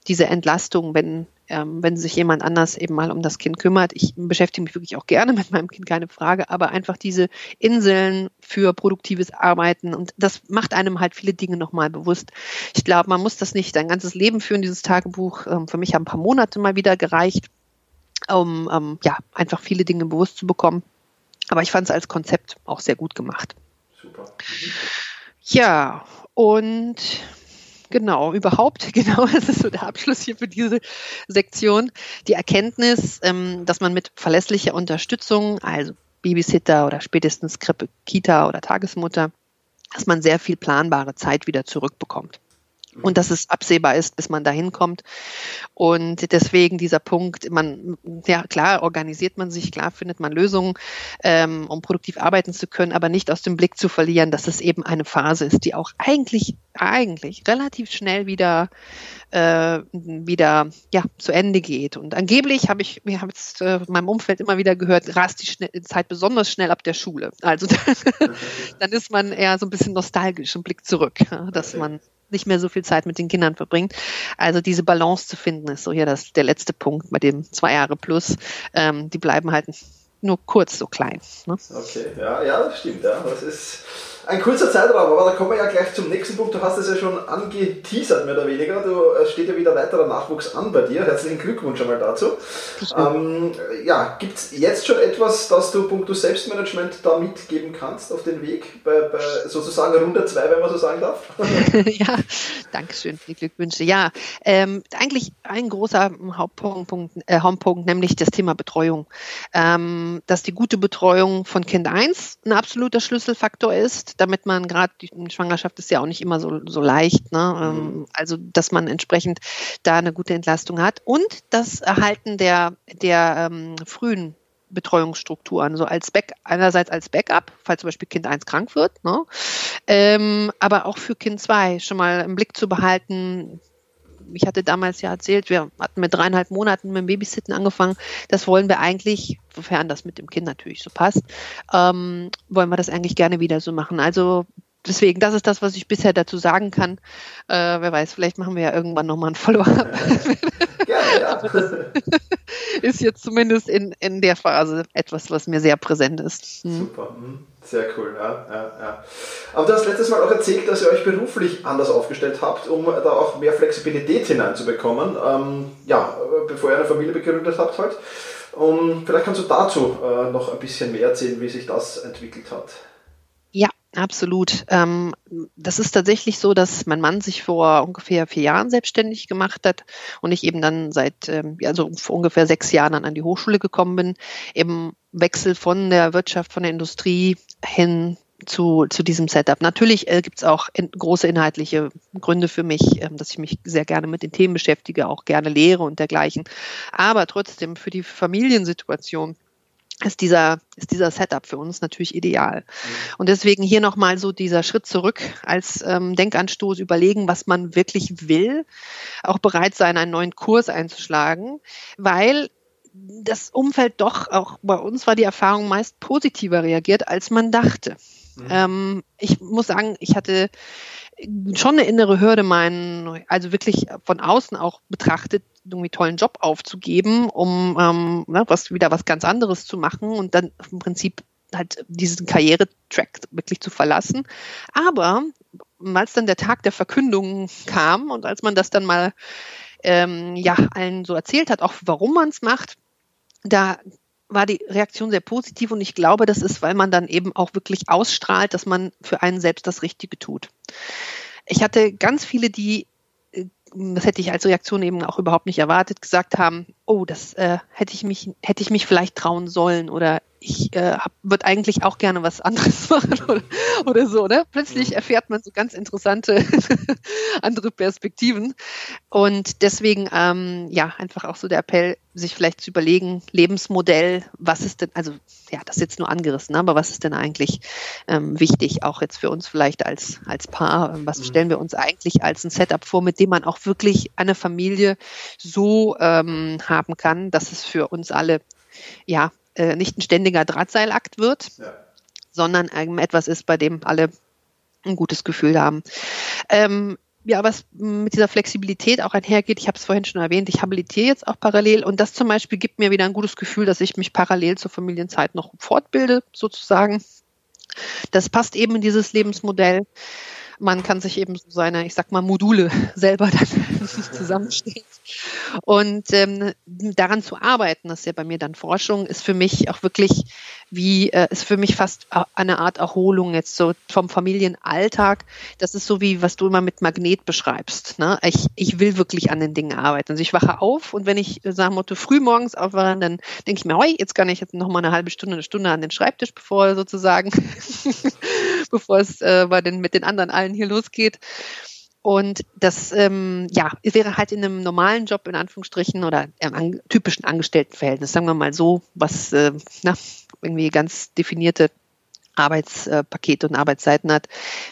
diese Entlastung, wenn, ähm, wenn sich jemand anders eben mal um das Kind kümmert. Ich beschäftige mich wirklich auch gerne mit meinem Kind, keine Frage, aber einfach diese Inseln für produktives Arbeiten und das macht einem halt viele Dinge nochmal bewusst. Ich glaube, man muss das nicht sein ganzes Leben führen, dieses Tagebuch. Ähm, für mich haben ein paar Monate mal wieder gereicht, um ähm, ja, einfach viele Dinge bewusst zu bekommen. Aber ich fand es als Konzept auch sehr gut gemacht. Super. Ja, und genau, überhaupt, genau, das ist so der Abschluss hier für diese Sektion. Die Erkenntnis, ähm, dass man mit verlässlicher Unterstützung, also Babysitter oder spätestens Krippe, Kita oder Tagesmutter, dass man sehr viel planbare Zeit wieder zurückbekommt und dass es absehbar ist, bis man dahin kommt. Und deswegen dieser Punkt, man, ja klar, organisiert man sich, klar findet man Lösungen, ähm, um produktiv arbeiten zu können, aber nicht aus dem Blick zu verlieren, dass es eben eine Phase ist, die auch eigentlich, eigentlich relativ schnell wieder, äh, wieder ja, zu Ende geht. Und angeblich habe ich, mir habe jetzt äh, in meinem Umfeld immer wieder gehört, rast die schnell, Zeit besonders schnell ab der Schule. Also dann, dann ist man eher so ein bisschen nostalgisch und blickt zurück, dass man nicht mehr so viel Zeit mit den Kindern verbringt. Also diese Balance zu finden, ist so hier das, der letzte Punkt bei dem zwei Jahre plus. Ähm, die bleiben halt nur kurz so klein. Ne? Okay, ja, ja, stimmt. Ja. Das ist ein kurzer Zeitraum, aber da kommen wir ja gleich zum nächsten Punkt. Du hast es ja schon angeteasert, mehr oder weniger. Du, es steht ja wieder weiterer Nachwuchs an bei dir. Herzlichen Glückwunsch einmal dazu. Ähm, ja, gibt es jetzt schon etwas, das du punkto Selbstmanagement da mitgeben kannst auf den Weg? Bei, bei sozusagen Runde 2, wenn man so sagen darf? ja, danke schön für die Glückwünsche. Ja, ähm, eigentlich ein großer Hauptpunkt, äh, Hauptpunkt, nämlich das Thema Betreuung. Ähm, dass die gute Betreuung von Kind 1 ein absoluter Schlüsselfaktor ist damit man gerade, die Schwangerschaft ist ja auch nicht immer so, so leicht, ne? Ähm, mhm. also dass man entsprechend da eine gute Entlastung hat und das Erhalten der, der ähm, frühen Betreuungsstrukturen, so als Back, einerseits als Backup, falls zum Beispiel Kind 1 krank wird, ne? ähm, aber auch für Kind 2 schon mal im Blick zu behalten, ich hatte damals ja erzählt, wir hatten mit dreieinhalb Monaten mit dem Babysitten angefangen. Das wollen wir eigentlich, sofern das mit dem Kind natürlich so passt, ähm, wollen wir das eigentlich gerne wieder so machen. Also deswegen, das ist das, was ich bisher dazu sagen kann. Äh, wer weiß, vielleicht machen wir ja irgendwann nochmal ein Follow-up. Ja, ja. ist jetzt zumindest in, in der Phase etwas, was mir sehr präsent ist. Hm. Super, hm. sehr cool. Ja, ja, ja. Aber du hast letztes Mal auch erzählt, dass ihr euch beruflich anders aufgestellt habt, um da auch mehr Flexibilität hineinzubekommen. Ähm, ja, bevor ihr eine Familie begründet habt halt. Und vielleicht kannst du dazu äh, noch ein bisschen mehr erzählen, wie sich das entwickelt hat. Absolut. Ähm, das ist tatsächlich so, dass mein Mann sich vor ungefähr vier Jahren selbstständig gemacht hat und ich eben dann seit, ähm, also vor ungefähr sechs Jahren dann an die Hochschule gekommen bin, im Wechsel von der Wirtschaft, von der Industrie hin zu, zu diesem Setup. Natürlich äh, gibt es auch in, große inhaltliche Gründe für mich, ähm, dass ich mich sehr gerne mit den Themen beschäftige, auch gerne lehre und dergleichen. Aber trotzdem für die Familiensituation ist dieser, ist dieser Setup für uns natürlich ideal. Und deswegen hier nochmal so dieser Schritt zurück als ähm, Denkanstoß überlegen, was man wirklich will, auch bereit sein, einen neuen Kurs einzuschlagen, weil das Umfeld doch, auch bei uns war die Erfahrung meist positiver reagiert, als man dachte. Mhm. Ähm, ich muss sagen, ich hatte schon eine innere Hürde, meinen, also wirklich von außen auch betrachtet, irgendwie tollen Job aufzugeben, um ähm, ne, was wieder was ganz anderes zu machen und dann im Prinzip halt diesen Karrieretrack wirklich zu verlassen. Aber als dann der Tag der Verkündung kam und als man das dann mal ähm, ja allen so erzählt hat, auch warum man es macht, da war die Reaktion sehr positiv und ich glaube, das ist, weil man dann eben auch wirklich ausstrahlt, dass man für einen selbst das Richtige tut. Ich hatte ganz viele, die äh, das hätte ich als Reaktion eben auch überhaupt nicht erwartet, gesagt haben, oh, das äh, hätte ich mich, hätte ich mich vielleicht trauen sollen oder ich äh, würde eigentlich auch gerne was anderes machen oder, oder so. Ne? Plötzlich mhm. erfährt man so ganz interessante andere Perspektiven. Und deswegen, ähm, ja, einfach auch so der Appell, sich vielleicht zu überlegen, Lebensmodell, was ist denn, also ja, das ist jetzt nur angerissen, aber was ist denn eigentlich ähm, wichtig, auch jetzt für uns vielleicht als, als Paar? Was mhm. stellen wir uns eigentlich als ein Setup vor, mit dem man auch wirklich eine Familie so ähm, haben kann, dass es für uns alle ja äh, nicht ein ständiger Drahtseilakt wird, ja. sondern ähm, etwas ist, bei dem alle ein gutes Gefühl haben. Ähm, ja, was mit dieser Flexibilität auch einhergeht, ich habe es vorhin schon erwähnt, ich habilitiere jetzt auch parallel und das zum Beispiel gibt mir wieder ein gutes Gefühl, dass ich mich parallel zur Familienzeit noch fortbilde, sozusagen. Das passt eben in dieses Lebensmodell man kann sich eben so seine, ich sag mal, Module selber dann zusammenstellen. Und ähm, daran zu arbeiten, das ist ja bei mir dann Forschung, ist für mich auch wirklich wie, äh, ist für mich fast eine Art Erholung jetzt so vom Familienalltag. Das ist so wie, was du immer mit Magnet beschreibst. Ne? Ich, ich will wirklich an den Dingen arbeiten. Also ich wache auf und wenn ich, sagen Motto, früh morgens aufwache, dann denke ich mir, hey, jetzt kann ich jetzt noch mal eine halbe Stunde, eine Stunde an den Schreibtisch, bevor sozusagen, bevor es äh, bei den, mit den anderen allen hier losgeht. Und das ähm, ja, wäre halt in einem normalen Job in Anführungsstrichen oder im an, typischen Angestelltenverhältnis, sagen wir mal so, was äh, na, irgendwie ganz definierte Arbeitspakete und Arbeitszeiten hat,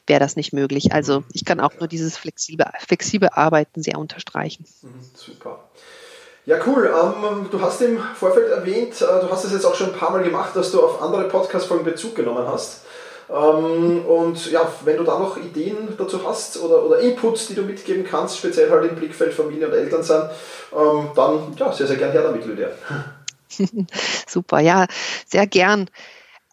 wäre das nicht möglich. Also ich kann auch nur dieses flexible, flexible Arbeiten sehr unterstreichen. Mhm, super. Ja, cool. Ähm, du hast im Vorfeld erwähnt, äh, du hast es jetzt auch schon ein paar Mal gemacht, dass du auf andere Podcast-Folgen Bezug genommen hast. Ähm, und ja, wenn du da noch Ideen dazu hast oder, oder Inputs, die du mitgeben kannst, speziell halt im Blickfeld Familie und Eltern sein, ähm, dann ja, sehr, sehr gern her damit, Lydia. Super, ja, sehr gern.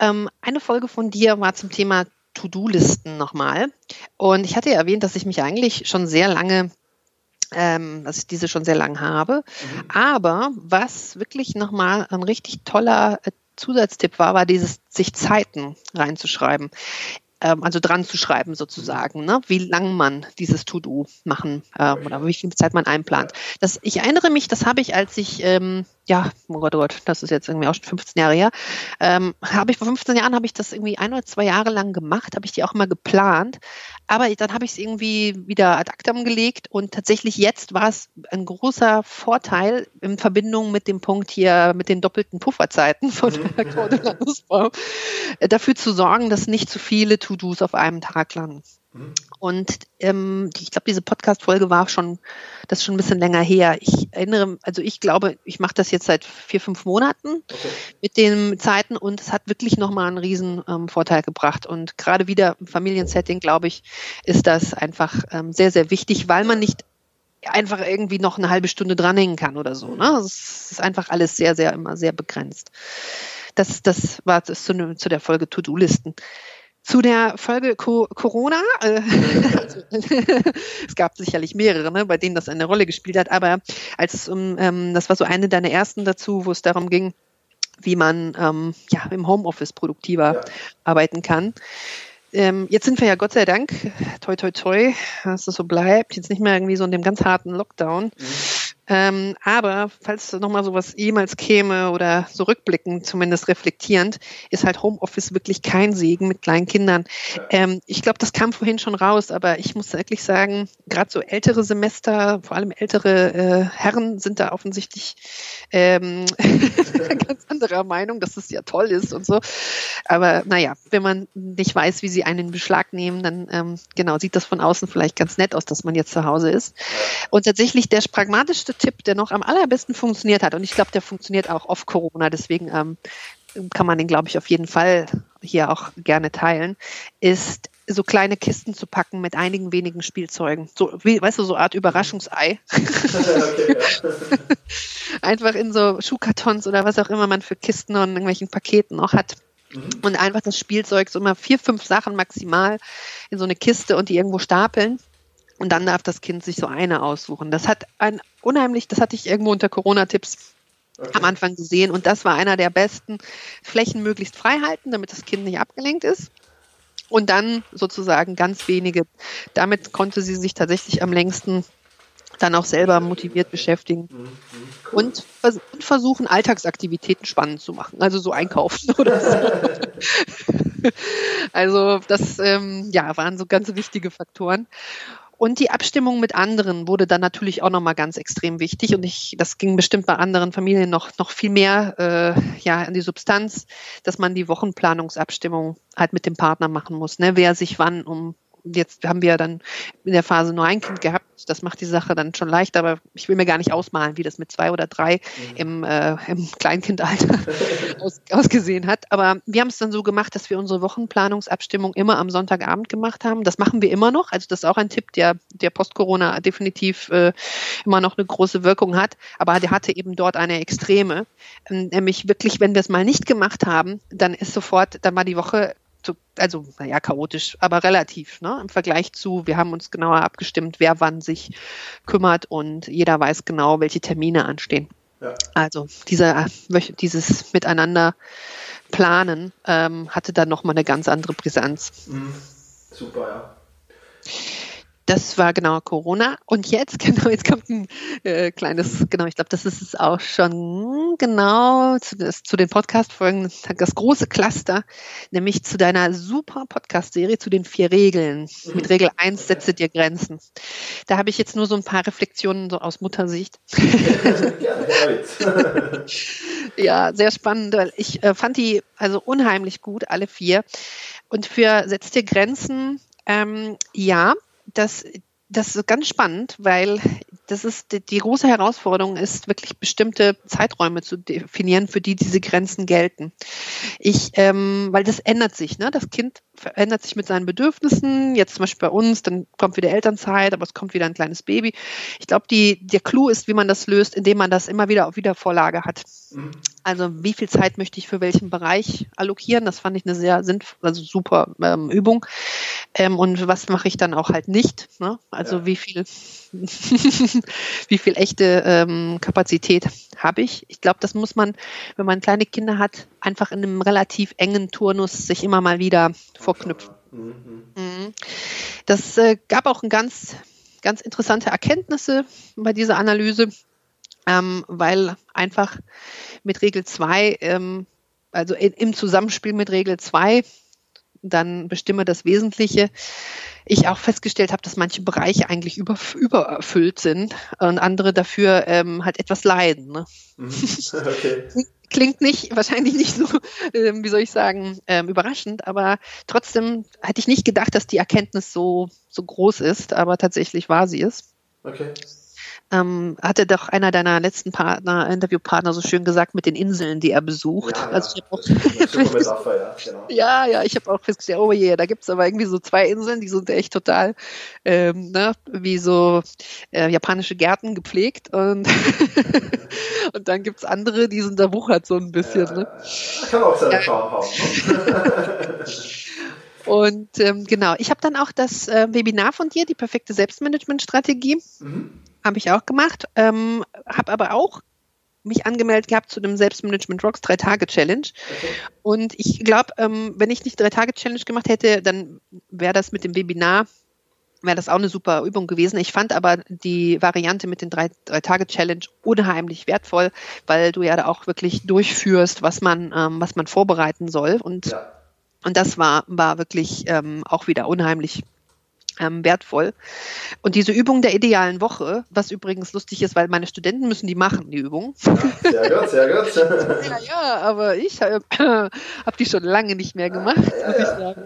Ähm, eine Folge von dir war zum Thema To-Do-Listen nochmal. Und ich hatte ja erwähnt, dass ich mich eigentlich schon sehr lange ähm, dass ich diese schon sehr lange habe. Mhm. Aber was wirklich nochmal ein richtig toller äh, Zusatztipp war, war dieses sich Zeiten reinzuschreiben ähm, also dran zu schreiben sozusagen, ne? wie lang man dieses To-Do machen äh, oder wie viel Zeit man einplant. Das, ich erinnere mich, das habe ich, als ich, ähm, ja, oh Gott, oh Gott, das ist jetzt irgendwie auch schon 15 Jahre her, ähm, habe ich vor 15 Jahren habe ich das irgendwie ein oder zwei Jahre lang gemacht, habe ich die auch immer geplant, aber dann habe ich es irgendwie wieder ad actam gelegt und tatsächlich jetzt war es ein großer Vorteil in Verbindung mit dem Punkt hier mit den doppelten Pufferzeiten von der Cordula Nussbaum, äh, dafür zu sorgen, dass nicht zu viele To-Dos auf einem Tag landen. Mhm. Und ähm, ich glaube, diese Podcast-Folge war schon, das ist schon ein bisschen länger her. Ich erinnere, also ich glaube, ich mache das jetzt seit vier, fünf Monaten okay. mit den Zeiten und es hat wirklich nochmal einen riesen ähm, Vorteil gebracht. Und gerade wieder im Familiensetting, glaube ich, ist das einfach ähm, sehr, sehr wichtig, weil man nicht einfach irgendwie noch eine halbe Stunde dranhängen kann oder so. Ne? Es ist einfach alles sehr, sehr, immer sehr begrenzt. Das, das war das zu, zu der Folge To-Do-Listen. Zu der Folge Co Corona, äh, also, es gab sicherlich mehrere, ne, bei denen das eine Rolle gespielt hat, aber als es um, ähm, das war so eine deiner ersten dazu, wo es darum ging, wie man ähm, ja, im Homeoffice produktiver ja. arbeiten kann ähm, jetzt sind wir ja Gott sei Dank, toi toi toi, dass das so bleibt, jetzt nicht mehr irgendwie so in dem ganz harten Lockdown. Mhm. Ähm, aber falls nochmal sowas jemals käme oder so rückblickend zumindest reflektierend, ist halt Homeoffice wirklich kein Segen mit kleinen Kindern. Ähm, ich glaube, das kam vorhin schon raus, aber ich muss wirklich sagen, gerade so ältere Semester, vor allem ältere äh, Herren sind da offensichtlich ähm, ganz anderer Meinung, dass es ja toll ist und so. Aber naja, wenn man nicht weiß, wie sie einen in Beschlag nehmen, dann ähm, genau sieht das von außen vielleicht ganz nett aus, dass man jetzt zu Hause ist. Und tatsächlich der pragmatischste Tipp, der noch am allerbesten funktioniert hat, und ich glaube, der funktioniert auch off Corona, deswegen ähm, kann man den, glaube ich, auf jeden Fall hier auch gerne teilen, ist so kleine Kisten zu packen mit einigen wenigen Spielzeugen. So, wie, weißt du, so eine Art Überraschungsei. okay, einfach in so Schuhkartons oder was auch immer man für Kisten und irgendwelchen Paketen auch hat. Mhm. Und einfach das Spielzeug, so immer vier, fünf Sachen maximal in so eine Kiste und die irgendwo stapeln. Und dann darf das Kind sich so eine aussuchen. Das hat ein unheimlich, das hatte ich irgendwo unter Corona-Tipps am Anfang gesehen. Und das war einer der besten Flächen möglichst frei halten, damit das Kind nicht abgelenkt ist. Und dann sozusagen ganz wenige. Damit konnte sie sich tatsächlich am längsten dann auch selber motiviert beschäftigen. Mhm, mhm. Und, und, versuchen, Alltagsaktivitäten spannend zu machen. Also so einkaufen oder so. also das ähm, ja, waren so ganz wichtige Faktoren. Und die Abstimmung mit anderen wurde dann natürlich auch nochmal ganz extrem wichtig. Und ich, das ging bestimmt bei anderen Familien noch, noch viel mehr äh, ja, in die Substanz, dass man die Wochenplanungsabstimmung halt mit dem Partner machen muss. Ne? Wer sich wann um jetzt haben wir dann in der Phase nur ein Kind gehabt. Das macht die Sache dann schon leicht, aber ich will mir gar nicht ausmalen, wie das mit zwei oder drei mhm. im, äh, im Kleinkindalter aus, ausgesehen hat. Aber wir haben es dann so gemacht, dass wir unsere Wochenplanungsabstimmung immer am Sonntagabend gemacht haben. Das machen wir immer noch. Also das ist auch ein Tipp, der, der Post-Corona definitiv äh, immer noch eine große Wirkung hat. Aber der hatte eben dort eine Extreme. Ähm, nämlich wirklich, wenn wir es mal nicht gemacht haben, dann ist sofort, dann war die Woche also naja, chaotisch, aber relativ, ne? Im Vergleich zu, wir haben uns genauer abgestimmt, wer wann sich kümmert und jeder weiß genau, welche Termine anstehen. Ja. Also dieser, dieses Miteinander planen ähm, hatte dann nochmal eine ganz andere Brisanz. Mhm. Super, ja. Das war genau Corona. Und jetzt, genau, jetzt kommt ein äh, kleines, genau, ich glaube, das ist es auch schon genau zu, das, zu den Podcast-Folgen, das große Cluster, nämlich zu deiner super Podcast-Serie, zu den vier Regeln. Mit Regel 1 setze dir Grenzen. Da habe ich jetzt nur so ein paar Reflexionen so aus Muttersicht. ja, sehr spannend, weil ich äh, fand die also unheimlich gut, alle vier. Und für setz dir Grenzen, ähm, ja, das, das ist ganz spannend, weil das ist die, die, große Herausforderung ist wirklich bestimmte Zeiträume zu definieren, für die diese Grenzen gelten. Ich, ähm, weil das ändert sich, ne? Das Kind verändert sich mit seinen Bedürfnissen. Jetzt zum Beispiel bei uns, dann kommt wieder Elternzeit, aber es kommt wieder ein kleines Baby. Ich glaube, die, der Clou ist, wie man das löst, indem man das immer wieder auf Wiedervorlage hat. Mhm. Also wie viel Zeit möchte ich für welchen Bereich allokieren? Das fand ich eine sehr sinnvolle, also super ähm, Übung. Ähm, und was mache ich dann auch halt nicht? Ne? Also ja. wie viel, wie viel echte ähm, Kapazität habe ich? Ich glaube, das muss man, wenn man kleine Kinder hat, einfach in einem relativ engen Turnus sich immer mal wieder vorknüpfen. Mhm. mhm. Das äh, gab auch ein ganz, ganz interessante Erkenntnisse bei dieser Analyse, ähm, weil einfach mit Regel 2, ähm, also in, im Zusammenspiel mit Regel 2, dann bestimme das Wesentliche, ich auch festgestellt habe, dass manche Bereiche eigentlich über, übererfüllt sind und andere dafür ähm, halt etwas leiden. Ne? Mhm. Okay. Klingt nicht, wahrscheinlich nicht so, ähm, wie soll ich sagen, ähm, überraschend, aber trotzdem hätte ich nicht gedacht, dass die Erkenntnis so, so groß ist, aber tatsächlich war sie es. Okay ähm, hatte doch einer deiner letzten Partner, Interviewpartner so schön gesagt mit den Inseln, die er besucht. Ja, also ich auch Metapher, ja, genau. ja, ja, ich habe auch festgestellt, oh je, da gibt es aber irgendwie so zwei Inseln, die sind echt total ähm, ne, wie so äh, japanische Gärten gepflegt und, und dann gibt es andere, die sind da wuchert so ein bisschen. Ja, ne? Kann auch seinen Charme haben. Ne? Und ähm, genau, ich habe dann auch das äh, Webinar von dir, die perfekte Selbstmanagement-Strategie. Mhm habe ich auch gemacht, ähm, habe aber auch mich angemeldet gehabt zu dem Selbstmanagement Rocks drei Tage Challenge. Okay. Und ich glaube, ähm, wenn ich nicht drei Tage Challenge gemacht hätte, dann wäre das mit dem Webinar wäre das auch eine super Übung gewesen. Ich fand aber die Variante mit den drei, drei Tage Challenge unheimlich wertvoll, weil du ja da auch wirklich durchführst, was man, ähm, was man vorbereiten soll. Und, ja. und das war, war wirklich ähm, auch wieder unheimlich ähm, wertvoll. Und diese Übung der idealen Woche, was übrigens lustig ist, weil meine Studenten müssen die machen, die Übung. Ja, sehr gut, sehr gut. ja, ja, aber ich äh, habe die schon lange nicht mehr gemacht, ja, muss ich sagen.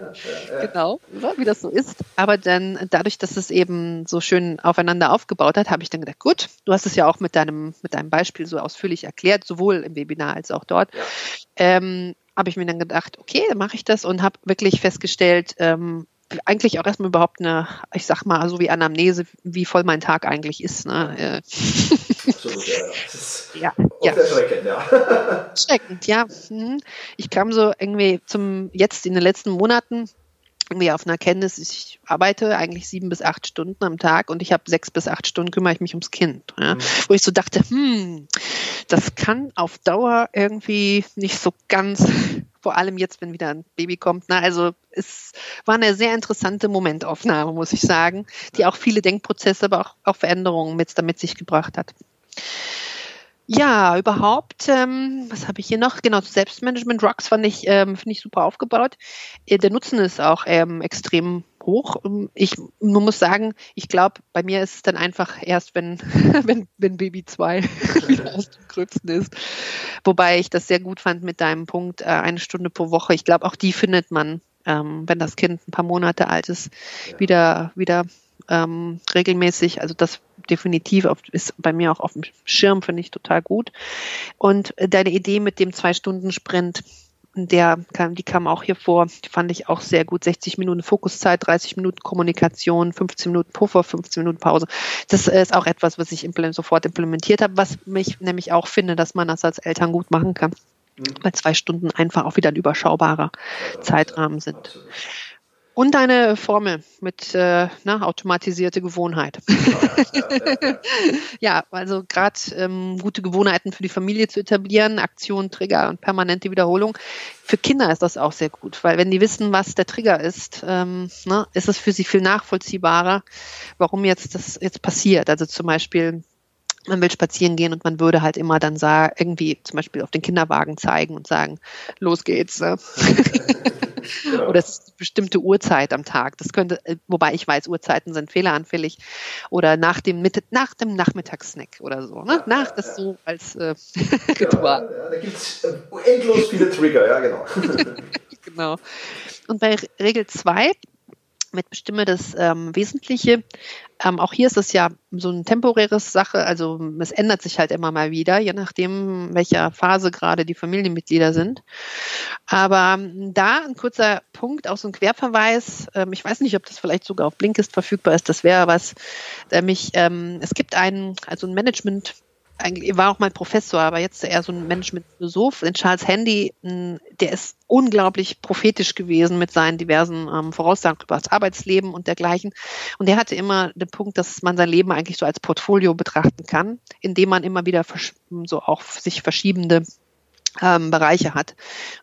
Genau, wie das so ist. Aber dann dadurch, dass es eben so schön aufeinander aufgebaut hat, habe ich dann gedacht, gut, du hast es ja auch mit deinem, mit deinem Beispiel so ausführlich erklärt, sowohl im Webinar als auch dort. Ähm, habe ich mir dann gedacht, okay, dann mache ich das und habe wirklich festgestellt, ähm, eigentlich auch erstmal überhaupt eine, ich sag mal, so wie Anamnese, wie voll mein Tag eigentlich ist. Ne? Absolut, ja. ja, ja. Erschreckend, ja. Schreckend, ja. Mhm. Ich kam so irgendwie zum, jetzt in den letzten Monaten irgendwie auf einer Kenntnis, ich arbeite eigentlich sieben bis acht Stunden am Tag und ich habe sechs bis acht Stunden kümmere ich mich ums Kind. Ja? Mhm. Wo ich so dachte, hm, das kann auf Dauer irgendwie nicht so ganz vor allem jetzt, wenn wieder ein Baby kommt. Na, also es war eine sehr interessante Momentaufnahme, muss ich sagen, die auch viele Denkprozesse, aber auch, auch Veränderungen mit damit sich gebracht hat. Ja, überhaupt, ähm, was habe ich hier noch? Genau, Selbstmanagement Rocks fand ich, ähm, finde ich super aufgebaut. Äh, der Nutzen ist auch ähm, extrem hoch. Ähm, ich man muss sagen, ich glaube, bei mir ist es dann einfach erst, wenn, wenn, wenn Baby 2 wieder aus dem Gröbsten ist. Wobei ich das sehr gut fand mit deinem Punkt, äh, eine Stunde pro Woche. Ich glaube, auch die findet man, ähm, wenn das Kind ein paar Monate alt ist, wieder, wieder ähm, regelmäßig. Also das definitiv auf, ist bei mir auch auf dem Schirm, finde ich total gut. Und deine Idee mit dem Zwei-Stunden-Sprint, der kam, die kam auch hier vor, die fand ich auch sehr gut. 60 Minuten Fokuszeit, 30 Minuten Kommunikation, 15 Minuten Puffer, 15 Minuten Pause. Das ist auch etwas, was ich sofort implementiert habe, was mich nämlich auch finde, dass man das als Eltern gut machen kann. Mhm. Weil zwei Stunden einfach auch wieder ein überschaubarer Zeitrahmen sind. Und eine Formel mit äh, na, automatisierte Gewohnheit. ja, also gerade ähm, gute Gewohnheiten für die Familie zu etablieren, Aktion, Trigger und permanente Wiederholung. Für Kinder ist das auch sehr gut, weil wenn die wissen, was der Trigger ist, ähm, ne, ist es für sie viel nachvollziehbarer, warum jetzt das jetzt passiert. Also zum Beispiel man will spazieren gehen und man würde halt immer dann sagen, irgendwie zum Beispiel auf den Kinderwagen zeigen und sagen, los geht's. Ne? Oder es ist eine bestimmte Uhrzeit am Tag. Das könnte, äh, wobei ich weiß, Uhrzeiten sind fehleranfällig. Oder nach dem, nach dem Nachmittagssnack oder so. Ne? nach das so als äh, Ritual. Ja, da gibt es äh, endlos viele Trigger, ja, genau. genau. Und bei Regel 2 mit Bestimme das ähm, Wesentliche. Ähm, auch hier ist es ja so eine temporäres Sache, also es ändert sich halt immer mal wieder, je nachdem, welcher Phase gerade die Familienmitglieder sind. Aber ähm, da ein kurzer Punkt, auch so ein Querverweis. Ähm, ich weiß nicht, ob das vielleicht sogar auf Blinkist verfügbar ist. Das wäre was, mich, ähm, es gibt einen, also ein Management eigentlich war auch mein Professor, aber jetzt eher so ein Management-Philosoph, den Charles Handy, der ist unglaublich prophetisch gewesen mit seinen diversen ähm, Voraussagen über das Arbeitsleben und dergleichen. Und der hatte immer den Punkt, dass man sein Leben eigentlich so als Portfolio betrachten kann, indem man immer wieder so auch sich verschiebende ähm, Bereiche hat.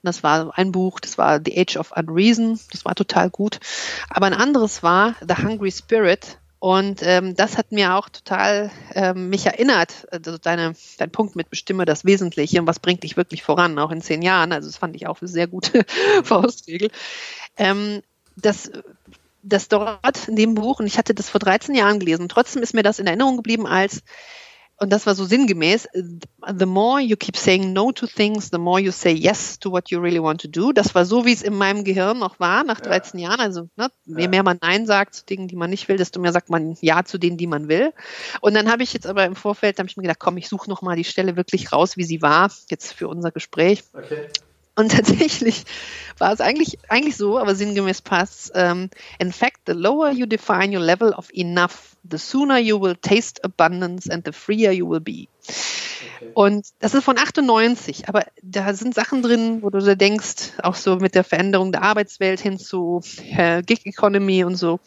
Und das war ein Buch, das war The Age of Unreason, das war total gut. Aber ein anderes war The Hungry Spirit, und ähm, das hat mir auch total ähm, mich erinnert, also deine, dein Punkt mit Bestimme das Wesentliche und was bringt dich wirklich voran, auch in zehn Jahren. Also das fand ich auch eine sehr gute Faustregel. Ähm, das, das dort in dem Buch, und ich hatte das vor 13 Jahren gelesen, trotzdem ist mir das in Erinnerung geblieben als und das war so sinngemäß, the more you keep saying no to things, the more you say yes to what you really want to do. Das war so, wie es in meinem Gehirn noch war nach 13 ja. Jahren. Also ne, je ja. mehr man Nein sagt zu Dingen, die man nicht will, desto mehr sagt man Ja zu denen, die man will. Und dann habe ich jetzt aber im Vorfeld, habe ich mir gedacht, komm, ich suche noch mal die Stelle wirklich raus, wie sie war, jetzt für unser Gespräch. Okay. Und tatsächlich war es eigentlich, eigentlich so, aber sinngemäß passt. Um, ähm, in fact, the lower you define your level of enough, the sooner you will taste abundance and the freer you will be. Okay. Und das ist von 98, aber da sind Sachen drin, wo du da denkst, auch so mit der Veränderung der Arbeitswelt hin zu äh, Gig Economy und so,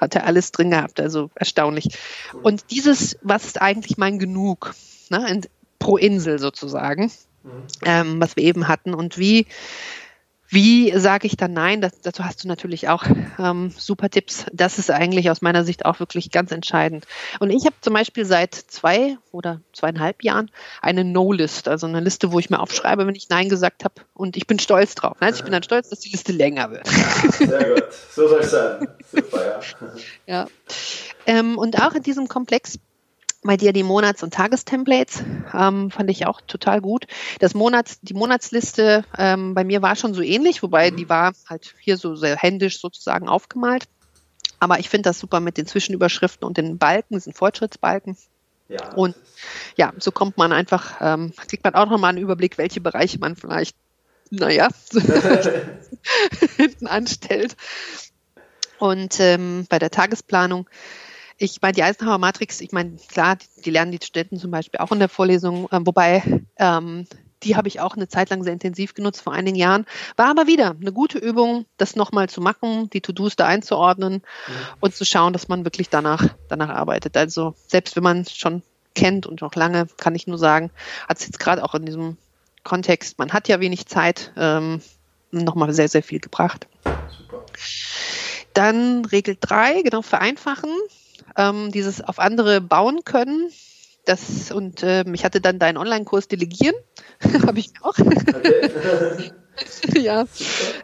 hat er alles drin gehabt, also erstaunlich. Cool. Und dieses, was ist eigentlich mein Genug? Ne? Pro Insel sozusagen, mhm. ähm, was wir eben hatten. Und wie wie sage ich dann nein? Das, dazu hast du natürlich auch ähm, super Tipps. Das ist eigentlich aus meiner Sicht auch wirklich ganz entscheidend. Und ich habe zum Beispiel seit zwei oder zweieinhalb Jahren eine No-List, also eine Liste, wo ich mir aufschreibe, wenn ich Nein gesagt habe. Und ich bin stolz drauf. Also ich bin dann stolz, dass die Liste länger wird. Ja, sehr gut. So soll es sein. Super, ja. ja. Ähm, und auch in diesem Komplex bei dir die Monats- und Tagestemplates ähm, fand ich auch total gut. Das Monats, die Monatsliste ähm, bei mir war schon so ähnlich, wobei die war halt hier so sehr händisch sozusagen aufgemalt. Aber ich finde das super mit den Zwischenüberschriften und den Balken, diesen Fortschrittsbalken. Ja. Und ja, so kommt man einfach, ähm, kriegt man auch nochmal einen Überblick, welche Bereiche man vielleicht, naja, hinten anstellt. Und ähm, bei der Tagesplanung ich meine, die Eisenhower Matrix, ich meine, klar, die, die, lernen die Studenten zum Beispiel auch in der Vorlesung, äh, wobei ähm, die habe ich auch eine Zeit lang sehr intensiv genutzt, vor einigen Jahren. War aber wieder eine gute Übung, das nochmal zu machen, die To-Dos da einzuordnen mhm. und zu schauen, dass man wirklich danach, danach arbeitet. Also selbst wenn man schon kennt und noch lange, kann ich nur sagen, hat es jetzt gerade auch in diesem Kontext, man hat ja wenig Zeit, ähm, nochmal sehr, sehr viel gebracht. Super. Dann Regel 3, genau, vereinfachen ähm, dieses auf andere bauen können. Das, und ähm, ich hatte dann deinen Online-Kurs delegieren, habe ich auch. Ja,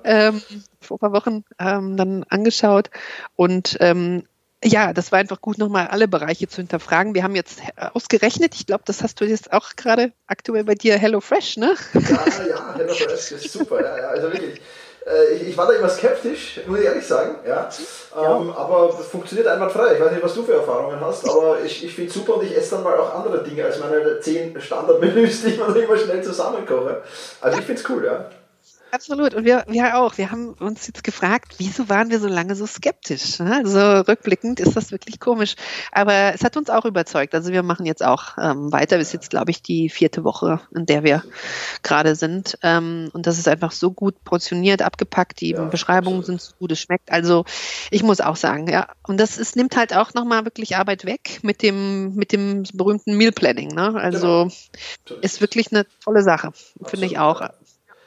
ähm, vor ein paar Wochen ähm, dann angeschaut und ähm, ja, das war einfach gut, nochmal alle Bereiche zu hinterfragen. Wir haben jetzt ausgerechnet, ich glaube, das hast du jetzt auch gerade aktuell bei dir HelloFresh, ne? Ja, ja, HelloFresh ist super, ja, ja, also wirklich. Äh, ich, ich, war da immer skeptisch, muss ich ehrlich sagen. Ja. ja. Ähm, aber es funktioniert einwandfrei. Ich weiß nicht, was du für Erfahrungen hast, aber ich, ich finde es super und ich esse dann mal auch andere Dinge als meine zehn Standardmenüs, die ich mir immer schnell zusammenkoche. Also ich finde es cool, ja. Absolut. Und wir, wir auch. Wir haben uns jetzt gefragt, wieso waren wir so lange so skeptisch? Also rückblickend ist das wirklich komisch. Aber es hat uns auch überzeugt. Also wir machen jetzt auch ähm, weiter. Bis jetzt, glaube ich, die vierte Woche, in der wir gerade sind. Ähm, und das ist einfach so gut portioniert, abgepackt. Die ja, Beschreibungen absolut. sind so gut, es schmeckt. Also ich muss auch sagen, ja. Und das ist, nimmt halt auch nochmal wirklich Arbeit weg mit dem, mit dem berühmten Meal Planning. Ne? Also genau. ist wirklich eine tolle Sache, finde ich auch.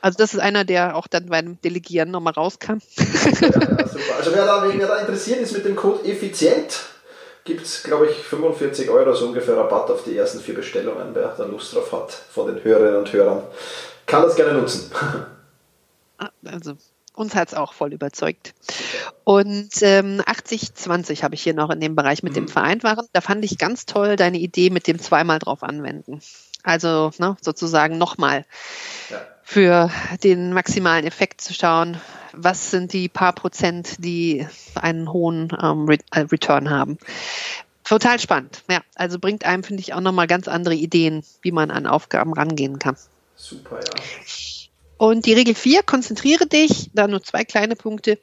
Also das ist einer, der auch dann beim Delegieren nochmal rauskam. Ja, ja, super. Also wer da, wer da interessiert ist mit dem Code effizient, gibt es, glaube ich, 45 Euro so ungefähr Rabatt auf die ersten vier Bestellungen, wer da Lust drauf hat von den Hörerinnen und Hörern. Kann das gerne nutzen. Ah, also uns hat es auch voll überzeugt. Und ähm, 80-20 habe ich hier noch in dem Bereich mit mhm. dem Vereinfachen. Da fand ich ganz toll deine Idee mit dem zweimal drauf anwenden. Also ne, sozusagen nochmal. Ja für den maximalen Effekt zu schauen, was sind die paar Prozent, die einen hohen ähm, äh, Return haben. Total spannend. Ja, also bringt einem, finde ich, auch nochmal ganz andere Ideen, wie man an Aufgaben rangehen kann. Super, ja. Und die Regel 4, konzentriere dich, da nur zwei kleine Punkte,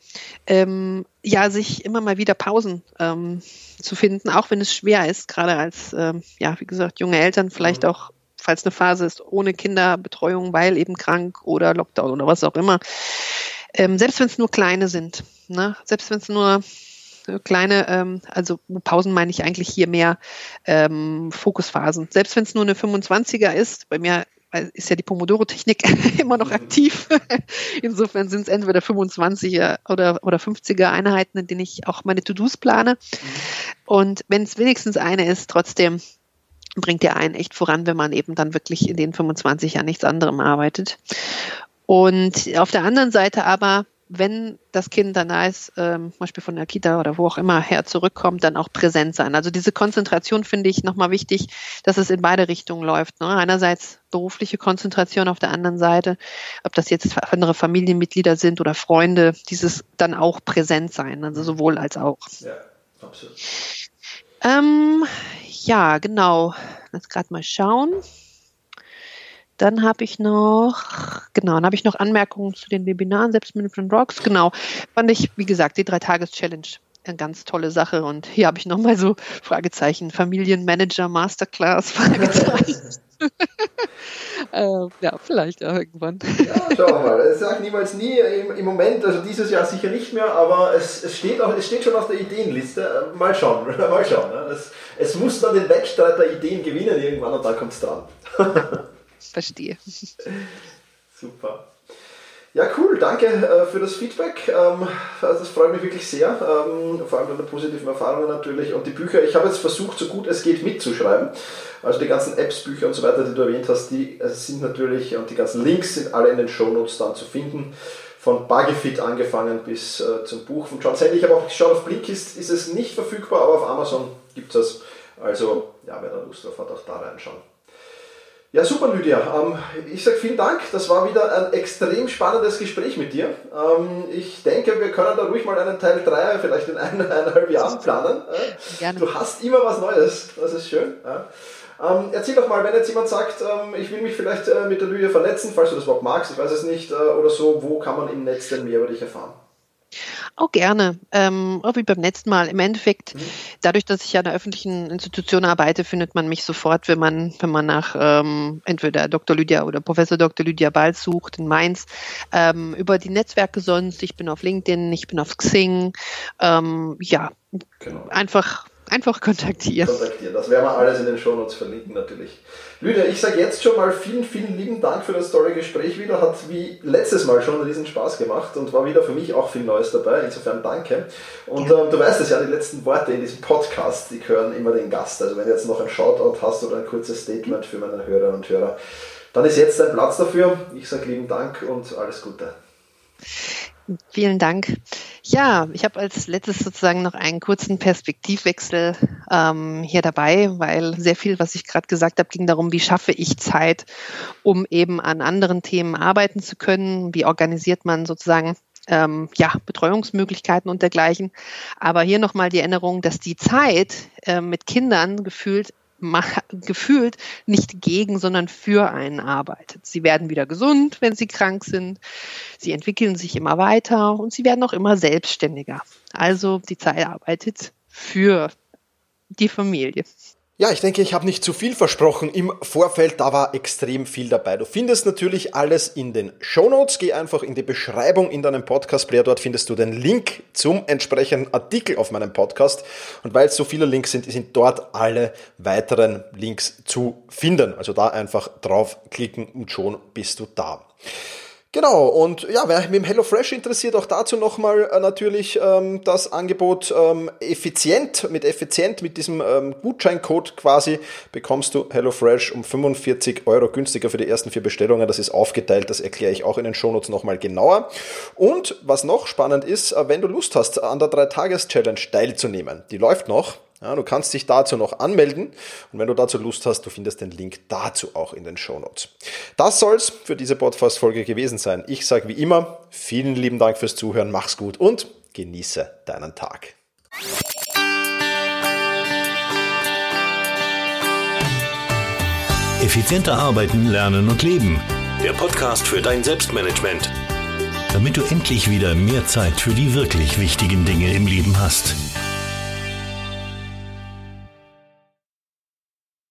ähm, ja, sich immer mal wieder Pausen ähm, zu finden, auch wenn es schwer ist, gerade als, ähm, ja, wie gesagt, junge Eltern, vielleicht mhm. auch falls eine Phase ist ohne Kinderbetreuung, weil eben krank oder Lockdown oder was auch immer. Ähm, selbst wenn es nur kleine sind, ne? selbst wenn es nur kleine, ähm, also Pausen meine ich eigentlich hier mehr ähm, Fokusphasen. Selbst wenn es nur eine 25er ist, bei mir ist ja die Pomodoro-Technik immer noch mhm. aktiv. Insofern sind es entweder 25er oder, oder 50er Einheiten, in denen ich auch meine To-Dos plane. Mhm. Und wenn es wenigstens eine ist, trotzdem bringt ja einen echt voran, wenn man eben dann wirklich in den 25 Jahren nichts anderem arbeitet. Und auf der anderen Seite aber, wenn das Kind dann da ist, ähm, zum Beispiel von der Kita oder wo auch immer her zurückkommt, dann auch präsent sein. Also diese Konzentration finde ich nochmal wichtig, dass es in beide Richtungen läuft. Ne? Einerseits berufliche Konzentration, auf der anderen Seite, ob das jetzt andere Familienmitglieder sind oder Freunde, dieses dann auch präsent sein, also sowohl als auch. Ja, absolut. Ähm, ja, genau. Jetzt gerade mal schauen. Dann habe ich noch, genau, dann habe ich noch Anmerkungen zu den Webinaren, Selbstmanagement Rocks. Genau, fand ich, wie gesagt, die Drei-Tages-Challenge eine ganz tolle Sache. Und hier habe ich nochmal so Fragezeichen, Familienmanager Masterclass, Fragezeichen. äh, ja, vielleicht ja, irgendwann. Ja, schauen wir mal. Ich sage niemals nie. Im, Im, Moment, also dieses Jahr sicher nicht mehr, aber es, es, steht, auch, es steht schon auf der Ideenliste. Mal schauen. Mal schauen. Ne? Es, es muss dann den Wettstreit der Ideen gewinnen irgendwann und dann kommt es dran. Verstehe. Super. Ja, cool, danke äh, für das Feedback. Ähm, also das freut mich wirklich sehr, ähm, vor allem deine positiven Erfahrungen natürlich. Und die Bücher, ich habe jetzt versucht, so gut es geht mitzuschreiben. Also die ganzen Apps, Bücher und so weiter, die du erwähnt hast, die äh, sind natürlich, und die ganzen Links sind alle in den Shownotes dann zu finden. Von Buggyfit angefangen bis äh, zum Buch von John Sandy. Ich habe auch geschaut, auf Blinkist ist es nicht verfügbar, aber auf Amazon gibt es das. Also, ja, wer da Lust drauf hat, auch da reinschauen. Ja, super, Lydia. Ähm, ich sage vielen Dank. Das war wieder ein extrem spannendes Gespräch mit dir. Ähm, ich denke, wir können da ruhig mal einen Teil 3 vielleicht in eineinhalb Jahren planen. Gerne. Du hast immer was Neues. Das ist schön. Ähm, erzähl doch mal, wenn jetzt jemand sagt, ich will mich vielleicht äh, mit der Lydia vernetzen, falls du das überhaupt magst, ich weiß es nicht, äh, oder so, wo kann man im Netz denn mehr über dich erfahren? Auch gerne, ähm, auch wie beim letzten Mal. Im Endeffekt, mhm. dadurch, dass ich ja in einer öffentlichen Institution arbeite, findet man mich sofort, wenn man, wenn man nach ähm, entweder Dr. Lydia oder Professor Dr. Lydia Balz sucht in Mainz, ähm, über die Netzwerke sonst. Ich bin auf LinkedIn, ich bin auf Xing. Ähm, ja, genau. einfach einfach kontaktieren. Kontaktieren. Das werden wir alles in den Shownotes verlinken natürlich. Lydia, ich sage jetzt schon mal vielen, vielen lieben Dank für das tolle Gespräch wieder. Hat wie letztes Mal schon riesen Spaß gemacht und war wieder für mich auch viel Neues dabei. Insofern danke. Und ja. ähm, du weißt es ja, die letzten Worte in diesem Podcast, die gehören immer den Gast. Also wenn du jetzt noch ein Shoutout hast oder ein kurzes Statement für meine Hörerinnen und Hörer, dann ist jetzt dein Platz dafür. Ich sage lieben Dank und alles Gute. Vielen Dank. Ja, ich habe als letztes sozusagen noch einen kurzen Perspektivwechsel ähm, hier dabei, weil sehr viel, was ich gerade gesagt habe, ging darum, wie schaffe ich Zeit, um eben an anderen Themen arbeiten zu können, wie organisiert man sozusagen ähm, ja, Betreuungsmöglichkeiten und dergleichen. Aber hier nochmal die Erinnerung, dass die Zeit äh, mit Kindern gefühlt gefühlt nicht gegen, sondern für einen arbeitet. Sie werden wieder gesund, wenn sie krank sind. Sie entwickeln sich immer weiter und sie werden auch immer selbstständiger. Also die Zeit arbeitet für die Familie. Ja, ich denke, ich habe nicht zu viel versprochen im Vorfeld, da war extrem viel dabei. Du findest natürlich alles in den Show Notes. Geh einfach in die Beschreibung in deinem Podcast-Player, dort findest du den Link zum entsprechenden Artikel auf meinem Podcast. Und weil es so viele Links sind, sind dort alle weiteren Links zu finden. Also da einfach draufklicken und schon bist du da. Genau, und ja, wer mit dem HelloFresh interessiert, auch dazu nochmal äh, natürlich ähm, das Angebot ähm, effizient, mit effizient, mit diesem ähm, Gutscheincode quasi, bekommst du HelloFresh um 45 Euro günstiger für die ersten vier Bestellungen. Das ist aufgeteilt, das erkläre ich auch in den Shownotes nochmal genauer. Und was noch spannend ist, äh, wenn du Lust hast, an der 3-Tages-Challenge teilzunehmen, die läuft noch, ja, du kannst dich dazu noch anmelden und wenn du dazu Lust hast, du findest den Link dazu auch in den Show Notes. Das soll's für diese Podcast-Folge gewesen sein. Ich sage wie immer, vielen lieben Dank fürs Zuhören, mach's gut und genieße deinen Tag. Effizienter arbeiten, lernen und leben. Der Podcast für dein Selbstmanagement. Damit du endlich wieder mehr Zeit für die wirklich wichtigen Dinge im Leben hast.